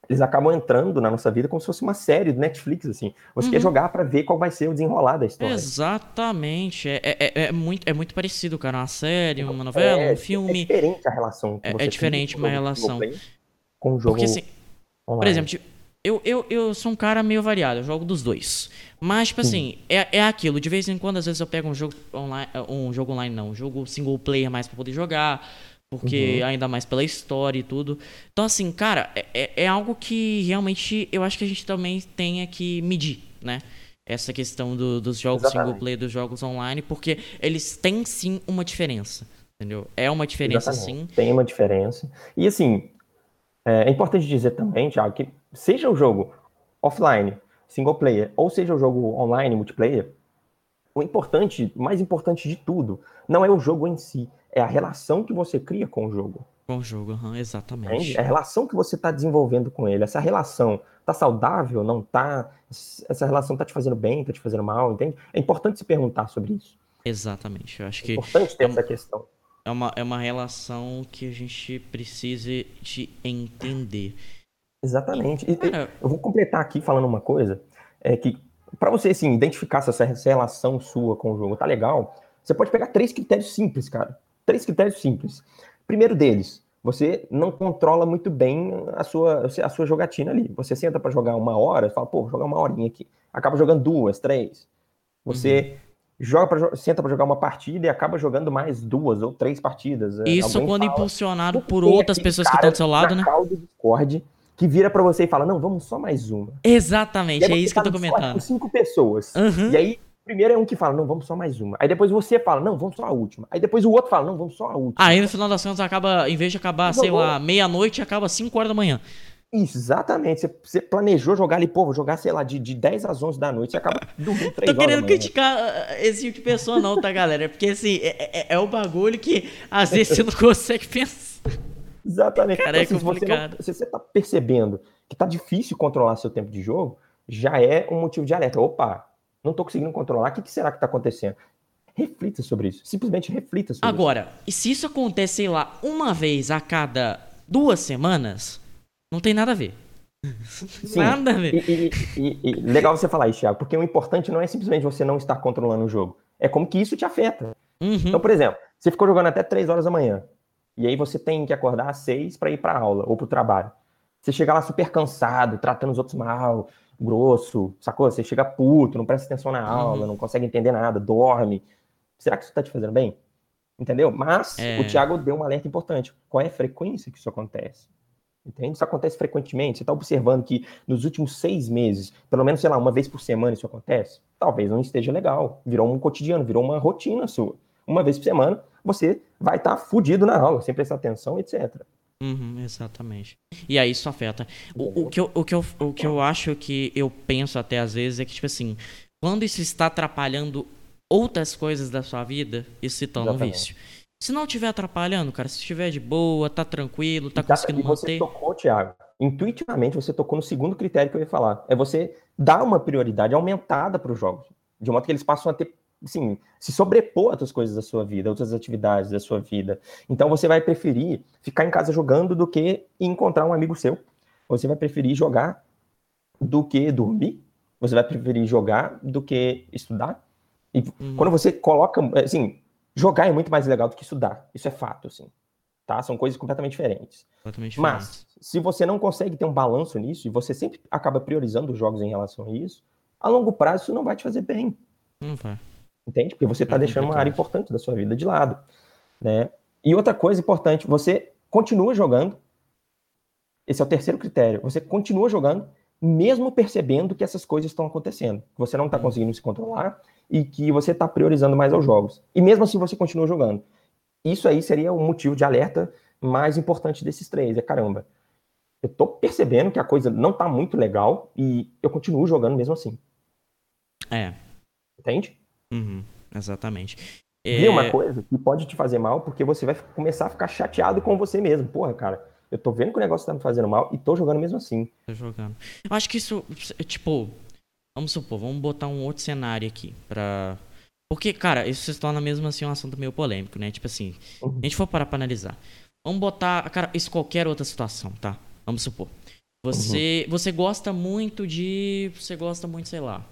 eles acabam entrando na nossa vida como se fosse uma série do Netflix, assim. Você uhum. quer jogar para ver qual vai ser o desenrolar da história. Exatamente. É, é, é, é, muito, é muito parecido, cara. Uma série, uma novela, é, um filme. É diferente a relação. é, é diferente uma relação. Com o jogo Porque, assim, online. por exemplo, tipo, eu, eu, eu sou um cara meio variado, eu jogo dos dois. Mas, tipo assim, é, é aquilo. De vez em quando, às vezes, eu pego um jogo online. Um jogo online, não. Um jogo single player mais pra poder jogar porque uhum. ainda mais pela história e tudo. Então, assim, cara, é, é, é algo que realmente eu acho que a gente também tem que medir, né? Essa questão do, dos jogos Exatamente. single player, dos jogos online, porque eles têm sim uma diferença, entendeu? É uma diferença Exatamente. sim. Tem uma diferença. E assim, é, é importante dizer também, Thiago, que seja o jogo offline, single player, ou seja o jogo online, multiplayer, o importante, mais importante de tudo, não é o jogo em si, é a relação que você cria com o jogo. Com o jogo, uhum, exatamente. É a relação que você está desenvolvendo com ele. Essa relação está saudável, não está? Essa relação está te fazendo bem, está te fazendo mal, entende? É importante se perguntar sobre isso. Exatamente. Eu acho que. É importante ter é essa questão. É uma, é uma relação que a gente precisa de entender. Exatamente. E, Cara, eu vou completar aqui falando uma coisa, é que para você assim, identificar se essa relação sua com o jogo tá legal, você pode pegar três critérios simples, cara. Três critérios simples. Primeiro deles, você não controla muito bem a sua, a sua jogatina ali. Você senta para jogar uma hora, fala, pô, vou jogar uma horinha aqui. Acaba jogando duas, três. Você uhum. joga pra, senta para jogar uma partida e acaba jogando mais duas ou três partidas. Isso Alguém quando fala, impulsionado por outras pessoas que estão do seu lado, né? Do Discord, que vira para você e fala, não, vamos só mais uma. Exatamente, é isso que eu tô comentando. Com cinco pessoas. Uhum. E aí primeiro é um que fala, não, vamos só mais uma. Aí depois você fala, não, vamos só a última. Aí depois o outro fala, não, vamos só a última. Aí no final das contas acaba, em vez de acabar, sei lá, meia-noite, acaba 5 horas da manhã. Isso, exatamente. Você, você, planejou jogar ali, pô, vou jogar, sei lá, de, de 10 às 11 da noite, você acaba dormindo 3 Tô querendo criticar uh, esse tipo de pessoa não, tá, galera? É porque, assim, é, é, é o bagulho que às vezes você não consegue pensar. Exatamente. Cara, então, é assim, complicado. Se você, não, se você tá percebendo que tá difícil controlar seu tempo de jogo, já é um motivo de alerta. Opa, não estou conseguindo controlar, o que, que será que está acontecendo? Reflita sobre isso. Simplesmente reflita sobre Agora, isso. Agora, e se isso acontecer, sei lá, uma vez a cada duas semanas, não tem nada a ver. Sim, nada a ver. E, e, e, legal você falar isso, Thiago, porque o importante não é simplesmente você não estar controlando o jogo. É como que isso te afeta. Uhum. Então, por exemplo, você ficou jogando até 3 horas da manhã. E aí você tem que acordar às 6 para ir para aula ou para o trabalho. Você chega lá super cansado, tratando os outros mal, grosso, sacou? Você chega puto, não presta atenção na aula, uhum. não consegue entender nada, dorme. Será que isso tá te fazendo bem? Entendeu? Mas é... o Thiago deu um alerta importante. Qual é a frequência que isso acontece? Entende? Isso acontece frequentemente. Você está observando que nos últimos seis meses, pelo menos, sei lá, uma vez por semana isso acontece? Talvez não esteja legal. Virou um cotidiano, virou uma rotina sua. Uma vez por semana, você vai estar tá fudido na aula, sem prestar atenção, etc. Uhum, exatamente. E aí isso afeta. O, o, que eu, o, que eu, o que eu acho que eu penso até às vezes é que, tipo assim, quando isso está atrapalhando outras coisas da sua vida, isso se torna um vício. Se não estiver atrapalhando, cara, se estiver de boa, tá tranquilo, tá conseguindo e você manter. Você tocou, Thiago. Intuitivamente você tocou no segundo critério que eu ia falar. É você dar uma prioridade aumentada para os jogos. De modo que eles passam a ter assim, se sobrepor a outras coisas da sua vida, outras atividades da sua vida. Então você vai preferir ficar em casa jogando do que encontrar um amigo seu. Você vai preferir jogar do que dormir. Você vai preferir jogar do que estudar. E uhum. quando você coloca, assim, jogar é muito mais legal do que estudar. Isso é fato, assim. Tá? São coisas completamente diferentes. Completamente Mas, diferente. se você não consegue ter um balanço nisso, e você sempre acaba priorizando os jogos em relação a isso, a longo prazo isso não vai te fazer bem. Não vai. Entende? Porque você está É deixando uma área importante da sua vida de lado. Né? E outra coisa importante, você continua jogando. Esse é o terceiro critério. Você continua jogando, mesmo percebendo que essas coisas estão acontecendo. Que você não está Hum. conseguindo se controlar e que você está priorizando mais aos jogos. E mesmo assim você continua jogando. Isso aí seria o motivo de alerta mais importante desses três. É caramba. Eu tô percebendo que a coisa não tá muito legal e eu continuo jogando mesmo assim. É. Entende? Uhum, exatamente. É, uma coisa que pode te fazer mal porque você vai começar a ficar chateado com você mesmo. Porra, cara, eu tô vendo que o negócio tá me fazendo mal e tô jogando mesmo assim. Tô jogando. Eu acho que isso, tipo, vamos supor, vamos botar um outro cenário aqui pra. Porque, cara, isso se torna mesmo assim um assunto meio polêmico, né? Tipo assim, Uhum. a gente for parar pra analisar. Vamos botar, cara, isso qualquer outra situação, tá? Vamos supor. Você, você gosta muito de, você gosta muito, sei lá.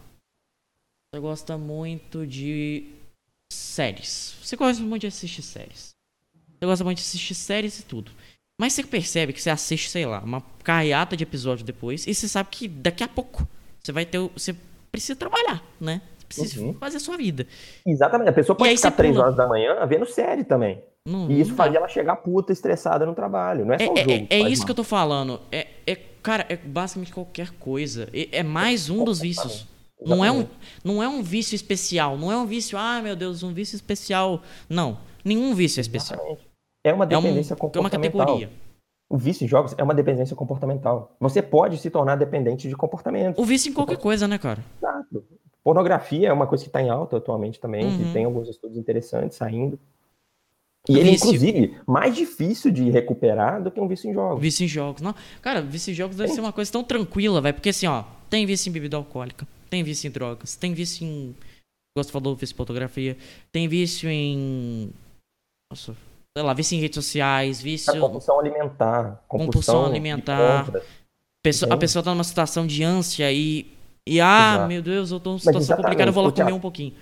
Você gosta muito de séries. Você gosta muito de assistir séries. Você gosta muito de assistir séries e tudo. Mas você percebe que você assiste, sei lá, uma carreata de episódio depois e você sabe que daqui a pouco você vai ter. o- Você precisa trabalhar, né? Você precisa Uhum. fazer a sua vida. Exatamente. A pessoa pode ficar três pula. horas da manhã vendo série também. Não, E isso fazia ela chegar puta, estressada no trabalho. Não é É, só o é- jogo. é- é faz isso mal. que eu tô falando. É, é, cara, é basicamente qualquer coisa. É, é mais um dos vícios. Não é um, não é um vício especial. Não é um vício, ah, meu Deus, um vício especial. Não. Nenhum vício é especial. Exatamente. É uma É, um, dependência é uma comportamental. categoria. O vício em jogos é uma dependência comportamental. Você pode se tornar dependente de comportamento. O vício em qualquer coisa, né, cara? Exato. Pornografia é uma coisa que está em alta atualmente também, Uhum. que tem alguns estudos interessantes saindo. E ele, Vício. inclusive, mais difícil de recuperar do que um vício em jogos. Vício em jogos. Não, cara, vício em jogos deve ser uma coisa tão tranquila, velho. Porque assim, ó, tem vício em bebida alcoólica, tem vício em drogas, tem vício em. Gosto falou, vício em fotografia, tem vício em. Nossa, sei lá, vício em redes sociais, A vício. compulsão alimentar, compulsão, Compulsão alimentar. Pessoa- a pessoa tá numa situação de ânsia e. E ah, Exato. meu Deus, eu tô numa situação complicada, eu vou lá comer um pouquinho.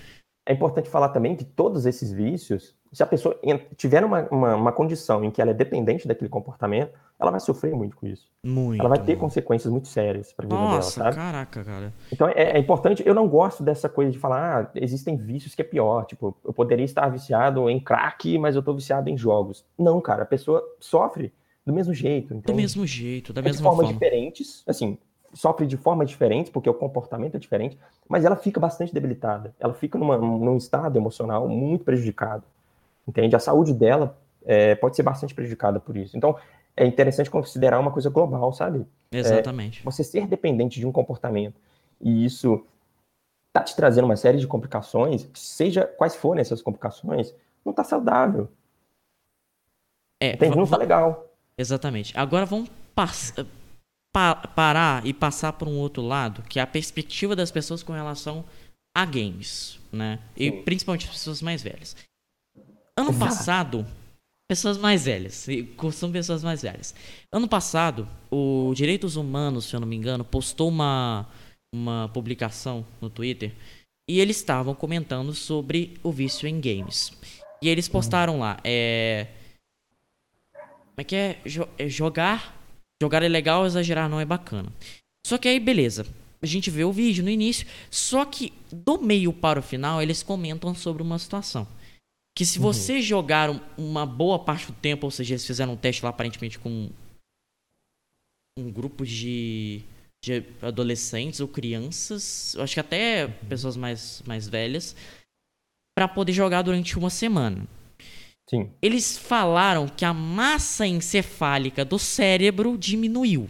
É importante falar também que todos esses vícios, se a pessoa tiver uma, uma, uma condição em que ela é dependente daquele comportamento, ela vai sofrer muito com isso. Muito. Ela vai ter consequências muito sérias para a vida Nossa, dela, sabe? caraca, cara. Então é, é importante, eu não gosto dessa coisa de falar, ah, existem vícios que é pior, tipo, eu poderia estar viciado em crack, mas eu tô viciado em jogos. Não, cara, a pessoa sofre do mesmo jeito, Do entende? mesmo jeito, da É de mesma formas forma. diferentes, assim, sofre de formas diferentes, porque o comportamento é diferente, mas ela fica bastante debilitada. Ela fica numa, num estado emocional muito prejudicado, entende? A saúde dela é, pode ser bastante prejudicada por isso. Então, é interessante considerar uma coisa global, sabe? Exatamente. Você ser dependente de um comportamento e isso tá te trazendo uma série de complicações, seja quais forem essas complicações, não tá saudável, É, entende? Não tá legal. Exatamente. Agora vamos pass- pa- parar e passar por um outro lado, que é a perspectiva das pessoas com relação a games, né? E Sim. principalmente as pessoas mais velhas. Ano passado, pessoas mais velhas, e são pessoas mais velhas. Ano passado, o Direitos Humanos, se eu não me engano, postou uma, uma publicação no Twitter e eles estavam comentando sobre o vício em games. E eles postaram lá, é. Como é que é? Jo- é jogar. Jogar é legal, exagerar não é bacana. Só que aí, beleza. A gente vê o vídeo no início. Só que do meio para o final, eles comentam sobre uma situação. Que se você jogar um- uma boa parte do tempo, ou seja, eles fizeram um teste lá aparentemente com um grupo de, de adolescentes ou crianças, eu acho que até pessoas mais, mais velhas, para poder jogar durante uma semana Sim. eles falaram que a massa encefálica do cérebro diminuiu.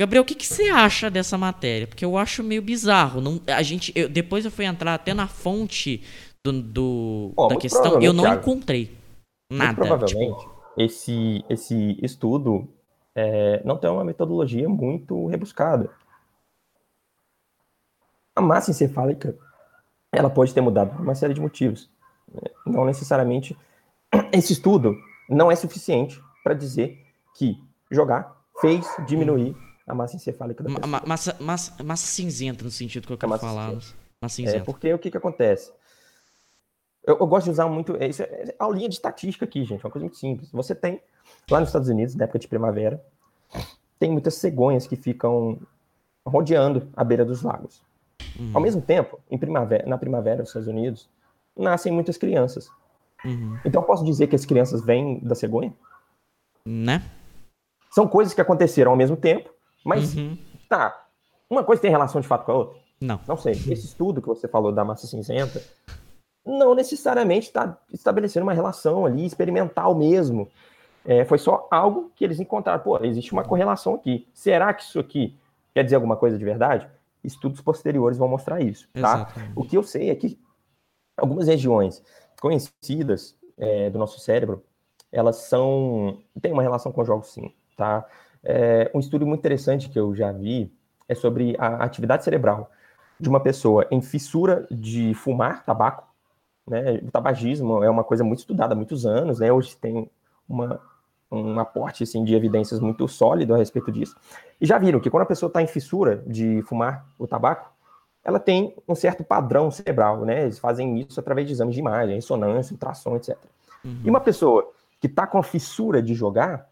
Gabriel, o que, que você acha dessa matéria? Porque eu acho meio bizarro. Não, a gente, eu- depois eu fui entrar até na fonte do, do- da questão, eu provavelmente, não Thiago, encontrei nada. provavelmente, tipo, esse, esse estudo é, não tem uma metodologia muito rebuscada. A massa encefálica ela pode ter mudado por uma série de motivos. Não necessariamente. Esse estudo não é suficiente para dizer que jogar fez diminuir a massa encefálica da pessoa. ma- massa, massa, massa cinzenta, no sentido que eu quero falar. cinzenta. Massa É, cinzenta. porque o que, que acontece? Eu, eu gosto de usar muito. Isso é, é aulinha de estatística aqui, gente. Uma coisa muito simples. Você tem, lá nos Estados Unidos, na época de primavera, tem muitas cegonhas que ficam rodeando a beira dos lagos. Uhum. Ao mesmo tempo, em primavera, na primavera dos Estados Unidos, nascem muitas crianças. Uhum. Então, eu posso dizer que as crianças vêm da cegonha? Né? São coisas que aconteceram ao mesmo tempo, mas uhum. tá. Uma coisa tem relação de fato com a outra? Não. Não sei. Esse estudo que você falou da massa cinzenta não necessariamente está estabelecendo uma relação ali experimental mesmo. É, foi só algo que eles encontraram. Pô, existe uma correlação aqui. Será que isso aqui quer dizer alguma coisa de verdade? Estudos posteriores vão mostrar isso, tá? O que eu sei é que algumas regiões conhecidas é, do nosso cérebro, elas são têm uma relação com jogos sim, tá? É, um estudo muito interessante que eu já vi é sobre a atividade cerebral de uma pessoa em fissura de fumar tabaco, né? O tabagismo é uma coisa muito estudada há muitos anos, né? Hoje tem uma, um aporte assim, de evidências muito sólido a respeito disso. E já viram que quando a pessoa está em fissura de fumar o tabaco, ela tem um certo padrão cerebral, né? Eles fazem isso através de exames de imagem, ressonância, ultrassom, etc. Uhum. E uma pessoa que está com a fissura de jogar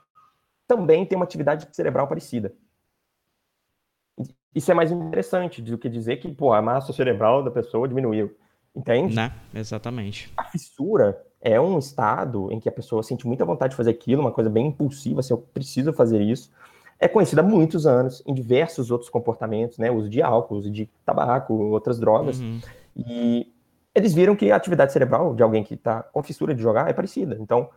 também tem uma atividade cerebral parecida. Isso é mais interessante do que dizer que pô, a massa cerebral da pessoa diminuiu. Entende? Né? Exatamente. A fissura é um estado em que a pessoa sente muita vontade de fazer aquilo, uma coisa bem impulsiva, assim, eu preciso fazer isso é conhecida há muitos anos em diversos outros comportamentos, né? Uso de álcool, uso de tabaco, outras drogas. Uhum. E eles viram que a atividade cerebral de alguém que está com fissura de jogar é parecida. Então,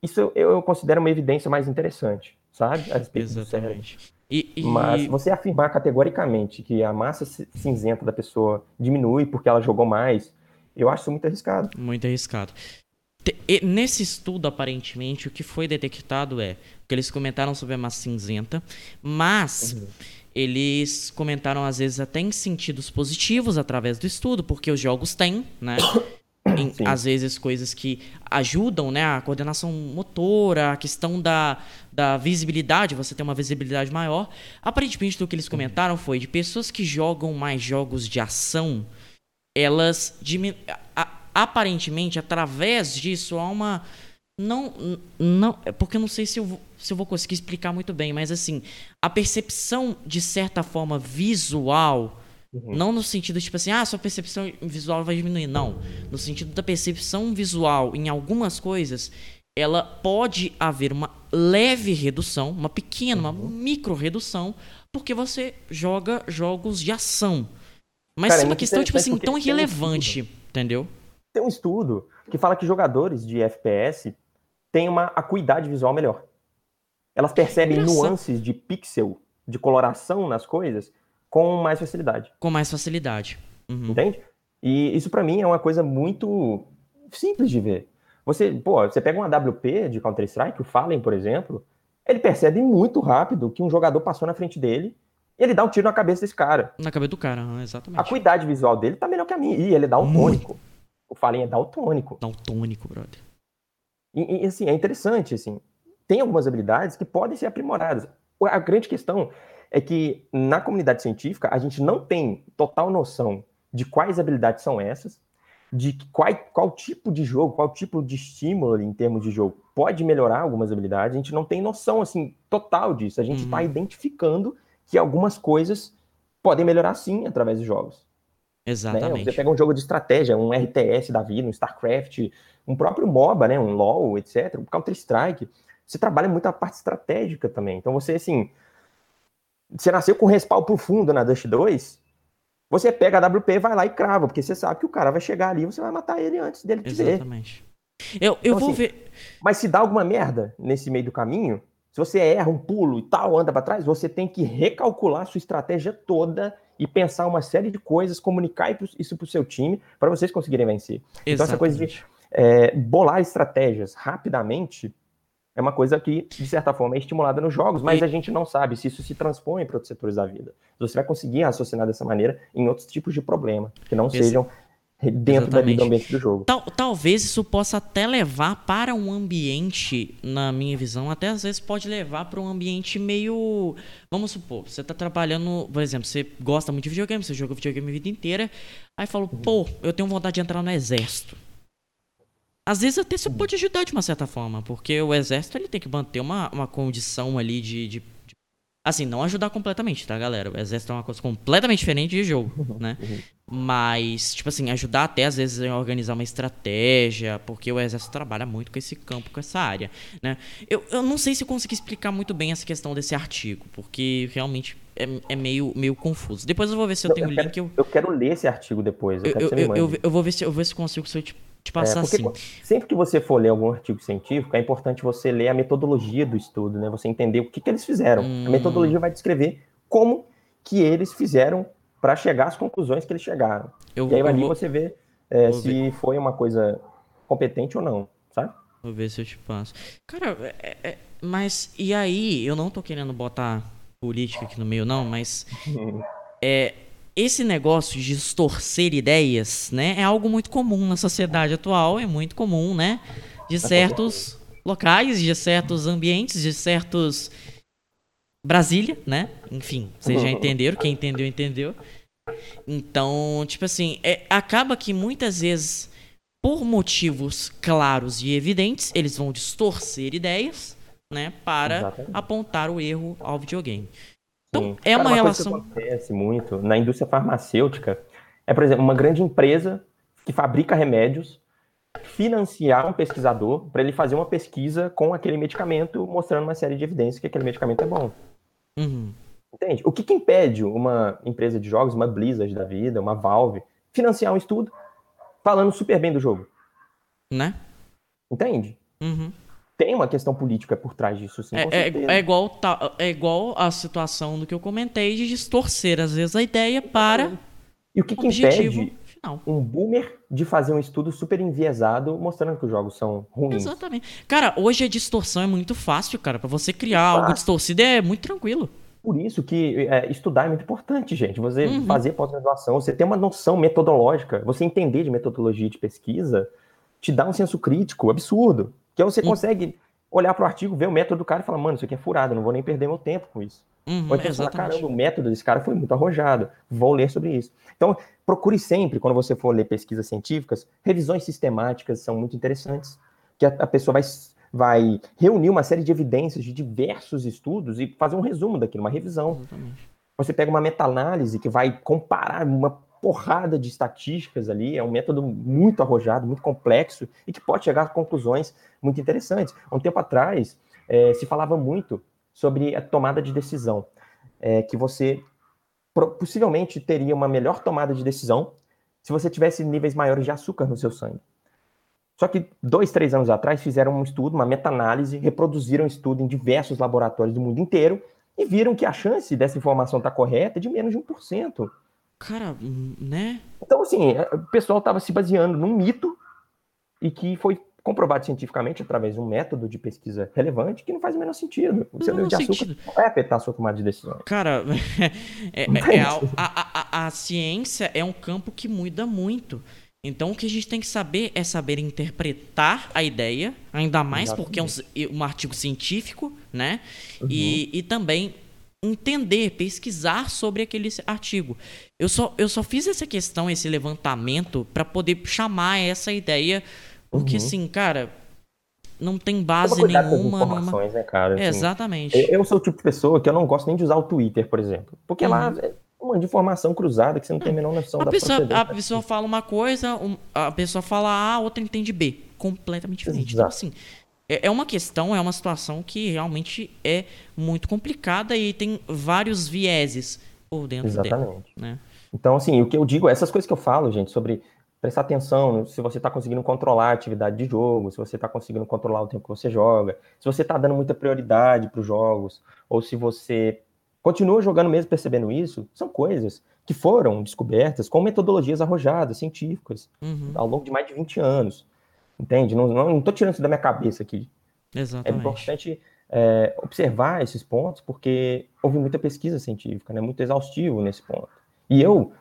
isso eu, considero uma evidência mais interessante, sabe? A respeito Exatamente. E, e... Mas você afirmar categoricamente que a massa cinzenta da pessoa diminui porque ela jogou mais, eu acho muito arriscado. Muito arriscado. Nesse estudo, aparentemente, o que foi detectado é que eles comentaram sobre a massa cinzenta, mas uhum. eles comentaram às vezes até em sentidos positivos através do estudo, porque os jogos têm, né? Em, às vezes coisas que ajudam, né, a coordenação motora, a questão da, da visibilidade, você tem uma visibilidade maior. Aparentemente, o que eles comentaram foi de pessoas que jogam mais jogos de ação, elas diminuem aparentemente, através disso, há uma. Não. não é porque eu não sei se eu, vou, se eu vou conseguir explicar muito bem, mas assim, a percepção, de certa forma, visual. Uhum. Não no sentido, tipo assim, ah, sua percepção visual vai diminuir. Não. No sentido da percepção visual em algumas coisas, ela pode haver uma leve redução, uma pequena, uma uhum. micro redução, porque você joga jogos de ação. Mas Cara, é uma questão, tipo assim, tão irrelevante, entendeu? Tem um estudo que fala que jogadores de FPS têm uma acuidade visual melhor. Elas percebem nuances de pixel, de coloração nas coisas, com mais facilidade. Com mais facilidade. Uhum. Entende? E isso para mim é uma coisa muito simples de ver. Você, pô, você pega um AWP de Counter-Strike, o Fallen, por exemplo, ele percebe muito rápido que um jogador passou na frente dele e ele dá um tiro na cabeça desse cara. Na cabeça do cara, exatamente. A acuidade visual dele tá melhor que a minha. E ele dá um tônico. O Fallen é daltônico. Daltônico, brother. E, e, assim, é interessante, assim. Tem algumas habilidades que podem ser aprimoradas. A grande questão é que na comunidade científica a gente não tem total noção de quais habilidades são essas, de qual, qual tipo de jogo, qual tipo de estímulo em termos de jogo pode melhorar algumas habilidades. A gente não tem noção assim total disso. A gente está uhum. identificando que algumas coisas podem melhorar sim através dos jogos. Exatamente. Né? Você pega um jogo de estratégia, um RTS da vida, um StarCraft, um próprio MOBA, né? um LoL, etc., um Counter-Strike. Você trabalha muito a parte estratégica também. Então você, assim, você nasceu com respaldo profundo na Dust 2, você pega a WP, vai lá e crava, porque você sabe que o cara vai chegar ali e você vai matar ele antes dele te ver. Exatamente. Eu, eu então, vou assim, ver. Mas se dá alguma merda nesse meio do caminho, se você erra um pulo e tal, anda para trás, você tem que recalcular a sua estratégia toda e pensar uma série de coisas, comunicar isso para o seu time para vocês conseguirem vencer. Exatamente. Então, essa coisa de é, bolar estratégias rapidamente é uma coisa que, de certa forma, é estimulada nos jogos, mas e... a gente não sabe se isso se transpõe para outros setores da vida. Você vai conseguir raciocinar dessa maneira em outros tipos de problema, que não sejam dentro Exatamente. do ambiente do jogo. Tal, talvez isso possa até levar para um ambiente, na minha visão, até às vezes pode levar para um ambiente meio. Vamos supor, você está trabalhando, por exemplo, você gosta muito de videogame, você joga videogame a vida inteira, aí falou, pô, eu tenho vontade de entrar no exército. às vezes até você pode ajudar de uma certa forma, porque o exército ele tem que manter uma, uma condição ali de, de, de Assim, não ajudar completamente, tá, galera? O exército é uma coisa completamente diferente de jogo, uhum, né? Mas, tipo assim, ajudar até às vezes a organizar uma estratégia, porque o exército trabalha muito com esse campo, com essa área, né? Eu, eu não sei se eu consegui explicar muito bem essa questão desse artigo, porque realmente é, é meio, meio confuso. Depois eu vou ver se eu, tenho o link. Eu... eu quero ler esse artigo depois. Eu, eu, eu, eu, eu, vou ver se eu vou ver se consigo se eu, tipo, te passar é, assim. Sempre que você for ler algum artigo científico, é importante você ler a metodologia do estudo, né? Você entender o que, que eles fizeram. Hum. A metodologia vai descrever como que eles fizeram para chegar às conclusões que eles chegaram. Eu, e aí ali vou... você vê é, se ver. foi uma coisa competente ou não, sabe? Vou ver se eu te passo. Cara, é, é, mas e aí? Eu não tô querendo botar política aqui no meio, não, mas. é, esse negócio de distorcer ideias, né, é algo muito comum na sociedade atual, é muito comum, né, de certos locais, de certos ambientes, de certos Brasília, né? Enfim, vocês já entenderam, quem entendeu entendeu. Então, tipo assim, é, acaba que muitas vezes por motivos claros e evidentes, eles vão distorcer ideias, né, para Exatamente. apontar o erro ao videogame. Então, é uma, uma relação. Coisa que acontece muito na indústria farmacêutica é, por exemplo, uma grande empresa que fabrica remédios financiar um pesquisador para ele fazer uma pesquisa com aquele medicamento, mostrando uma série de evidências que aquele medicamento é bom. Uhum. Entende? O que, que, impede uma empresa de jogos, uma Blizzard da vida, uma Valve, financiar um estudo falando super bem do jogo? Né? Entende? Uhum tem uma questão política por trás disso, sim. É, é, é, igual, tá, é igual a situação do que eu comentei de distorcer, às vezes, a ideia para. E o que, que impede final. um boomer de fazer um estudo super enviesado mostrando que os jogos são ruins? Exatamente. Cara, hoje a distorção é muito fácil, cara. Para você criar algo distorcido é muito tranquilo. Por isso que é, estudar é muito importante, gente. Você uhum. fazer pós-graduação, você ter uma noção metodológica, você entender de metodologia de pesquisa, te dá um senso crítico absurdo. Que você uhum. consegue olhar para o artigo, ver o método do cara e falar, mano, isso aqui é furado, não vou nem perder meu tempo com isso. Uhum, Ou então caramba, o método desse cara foi muito arrojado, vou ler sobre isso. Então, procure sempre, quando você for ler pesquisas científicas, revisões sistemáticas são muito interessantes, que a, a pessoa vai, vai reunir uma série de evidências de diversos estudos e fazer um resumo daquilo, uma revisão. Exatamente. Você pega uma meta-análise que vai comparar uma porrada de estatísticas ali, é um método muito arrojado, muito complexo e que pode chegar a conclusões muito interessantes. Há um tempo atrás, é, se falava muito sobre a tomada de decisão, é, que você possivelmente teria uma melhor tomada de decisão se você tivesse níveis maiores de açúcar no seu sangue. Só que dois, três anos atrás fizeram um estudo, uma meta-análise, reproduziram o estudo em diversos laboratórios do mundo inteiro e viram que a chance dessa informação estar correta é de menos de 1%. Cara, né? Então, assim, é, o pessoal estava se baseando num mito e que foi comprovado cientificamente através de um método de pesquisa relevante que não faz o menor sentido. O seu nível de açúcar vai afetar a sua tomada de decisão. Cara, é, é, é a, a, a, a, ciência é um campo que muda muito. Então, o que a gente tem que saber é saber interpretar a ideia, ainda mais Exatamente. porque é um, um, artigo científico, né? Uhum. E, e também entender, pesquisar sobre aquele artigo. Eu só, eu só fiz essa questão, esse levantamento, para poder chamar essa ideia, porque uhum. assim, cara, não tem base nenhuma. Informações, numa... né, cara? Assim, é, exatamente. Eu, eu, sou o tipo de pessoa que eu não gosto nem de usar o Twitter, por exemplo. Porque uhum. lá é uma de informação cruzada que você não tem a menor noção a da pessoa, A pessoa fala uma coisa, a pessoa fala A, a outra entende B. Completamente diferente. Então, Exato. Então, assim, é, é uma questão, é uma situação que realmente é muito complicada e tem vários vieses por dentro Exatamente. dela. Né? Então, assim, o que eu digo, essas coisas que eu falo, gente, sobre prestar atenção se você está conseguindo controlar a atividade de jogo, se você está conseguindo controlar o tempo que você joga, se você está dando muita prioridade para os jogos, ou se você continua jogando mesmo percebendo isso, são coisas que foram descobertas com metodologias arrojadas, científicas, uhum. ao longo de mais de 20 anos. Entende? Não, tô tirando isso da minha cabeça aqui. Exatamente. É importante é, observar esses pontos, porque houve muita pesquisa científica, né? Muito exaustivo nesse ponto. E eu,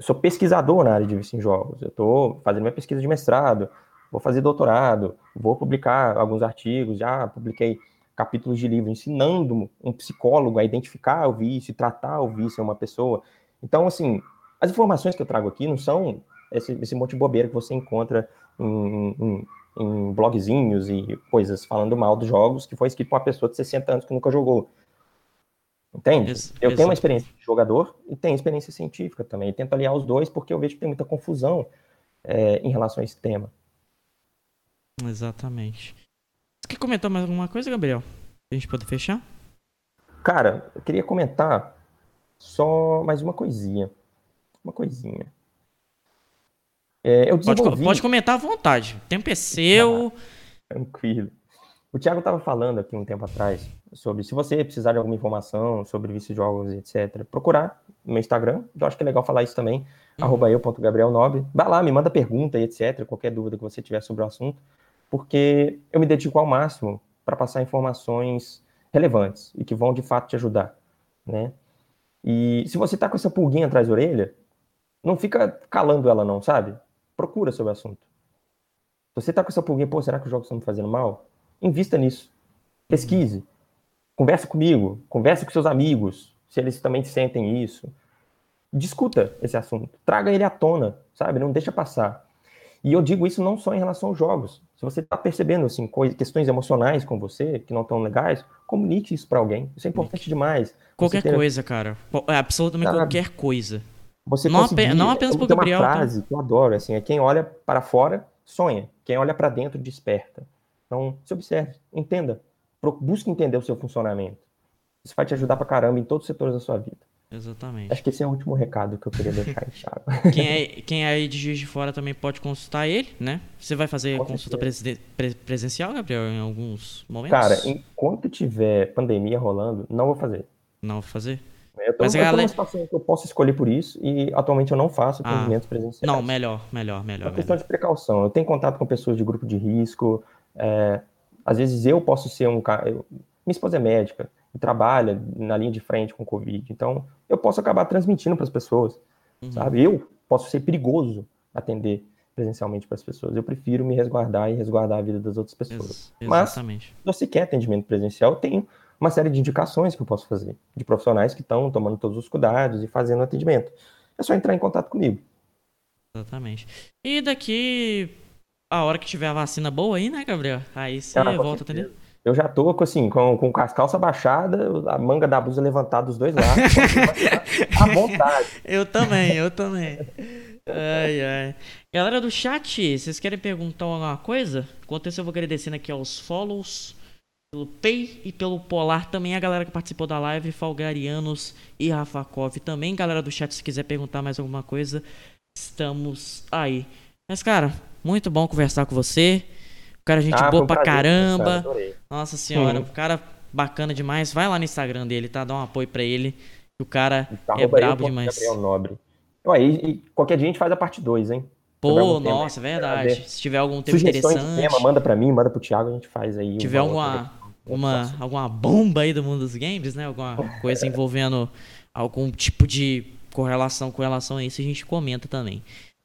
eu sou pesquisador na área de vício em jogos. Eu estou fazendo minha pesquisa de mestrado, vou fazer doutorado, vou publicar alguns artigos, já publiquei capítulos de livro ensinando um psicólogo a identificar o vício, tratar o vício em uma pessoa. Então, assim, as informações que eu trago aqui não são esse, esse monte de bobeira que você encontra em, em, em blogzinhos e coisas falando mal dos jogos que foi escrito por uma pessoa de 60 anos que nunca jogou. Entende? Eu tenho uma experiência de jogador e tenho experiência científica também. E tento aliar os dois porque eu vejo que tem muita confusão é, em relação a esse tema. Exatamente. Você quer comentar mais alguma coisa, Gabriel? A gente pode fechar? Cara, eu queria comentar só mais uma coisinha. Uma coisinha. É, eu desenvolvi... pode, pode, comentar à vontade. O tempo é seu. Ah, tranquilo. O Thiago estava falando aqui um tempo atrás sobre se você precisar de alguma informação sobre vício de jogos, etc., procurar no meu Instagram. Eu acho que é legal falar isso também. Uhum. Arroba eu.gabrielnobre. Vai lá, me manda pergunta e etc., qualquer dúvida que você tiver sobre o assunto, porque eu me dedico ao máximo para passar informações relevantes e que vão de fato te ajudar, né? E se você tá com essa pulguinha atrás da orelha, não fica calando ela não, sabe? Procura sobre o assunto. Se você tá com essa pulguinha, pô, será que os jogos estão me fazendo mal? Invista nisso. Pesquise. Conversa comigo, conversa com seus amigos, se eles também sentem isso. Discuta esse assunto. Traga ele à tona, sabe? Não deixa passar. E eu digo isso não só em relação aos jogos. Se você está percebendo assim, questões emocionais com você que não estão legais, comunique isso para alguém. Isso é importante demais. Qualquer ter... coisa, cara. É absolutamente Sabe? qualquer coisa. Você não, conseguir... não apenas Gabriel. Tem uma tá? frase tá? que eu adoro, assim, é quem olha para fora sonha, quem olha para dentro desperta. Então, se observe, entenda, busque entender o seu funcionamento. Isso vai te ajudar para caramba em todos os setores da sua vida. Exatamente. Acho que esse é o último recado que eu queria deixar aí, Thiago. Quem é, quem é aí de Juiz de Fora também pode consultar ele, né? Você vai fazer Com consulta pre presencial, Gabriel, em alguns momentos? Cara, enquanto tiver pandemia rolando, não vou fazer. Não vou fazer? Eu tô, Mas eu galera... situação que eu posso escolher por isso e atualmente eu não faço atendimentos ah, presenciais. Não, melhor, melhor, melhor. É uma questão de precaução. Eu tenho contato com pessoas de grupo de risco. É, às vezes eu posso ser um cara. Minha esposa é médica e trabalha na linha de frente com Covid. Então, eu posso acabar transmitindo para as pessoas, uhum. sabe? Eu posso ser perigoso atender presencialmente para as pessoas. Eu prefiro me resguardar e resguardar a vida das outras pessoas. Ex exatamente. Mas, se você quer atendimento presencial, eu tenho uma série de indicações que eu posso fazer, de profissionais que estão tomando todos os cuidados e fazendo atendimento. É só entrar em contato comigo. Exatamente. E daqui a hora que tiver a vacina boa aí, né, Gabriel? Aí você ah, volta a atender. Eu já tô assim, com, com as calças baixadas, a manga da blusa levantada dos dois lados. à vontade. Eu também, eu também. Ai, ai. Galera do chat, vocês querem perguntar alguma coisa? Enquanto isso, eu vou agradecendo aqui aos follows, pelo Pay e pelo Polar também, a galera que participou da live, Falgarianos e Rafakov também. Galera do chat, se quiser perguntar mais alguma coisa, estamos aí. Mas, cara, muito bom conversar com você. O cara, é gente ah, boa pra caramba. Nossa senhora, o cara bacana demais. Vai lá no Instagram dele, tá? Dá um apoio pra ele. O cara tá, é brabo demais. Gabriel Nobre. Ué, e, e, qualquer dia a gente faz a parte 2, hein? Pô, nossa, tema, verdade. Se tiver algum tema interessante. Tema, manda pra mim, manda pro Thiago, a gente faz aí. Se tiver alguma, uma, alguma bomba aí do mundo dos games, né? Alguma coisa envolvendo algum tipo de correlação com relação a isso, a gente comenta também.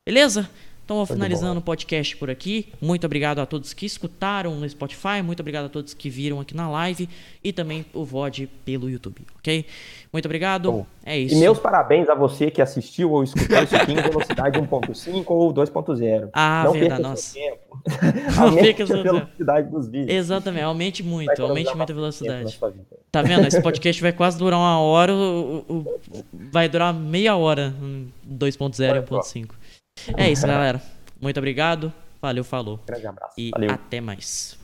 Beleza? Então, vou finalizando o podcast por aqui. Muito obrigado a todos que escutaram no Spotify, muito obrigado a todos que viram aqui na live e também o VOD pelo YouTube, ok? Muito obrigado. Bom, é isso. E meus parabéns a você que assistiu ou escutou isso aqui em velocidade 1.5 ou 2.0. Ah, Não verdade, nossa. Tempo. aumente a velocidade dos vídeos. Exatamente, aumente muito, aumente muito a velocidade. Tá vendo? Esse podcast vai quase durar uma hora, o, o, vai durar meia hora 2.0 e 1.5. É isso, galera. Muito obrigado. Valeu, falou. Grande abraço. E Valeu. até mais.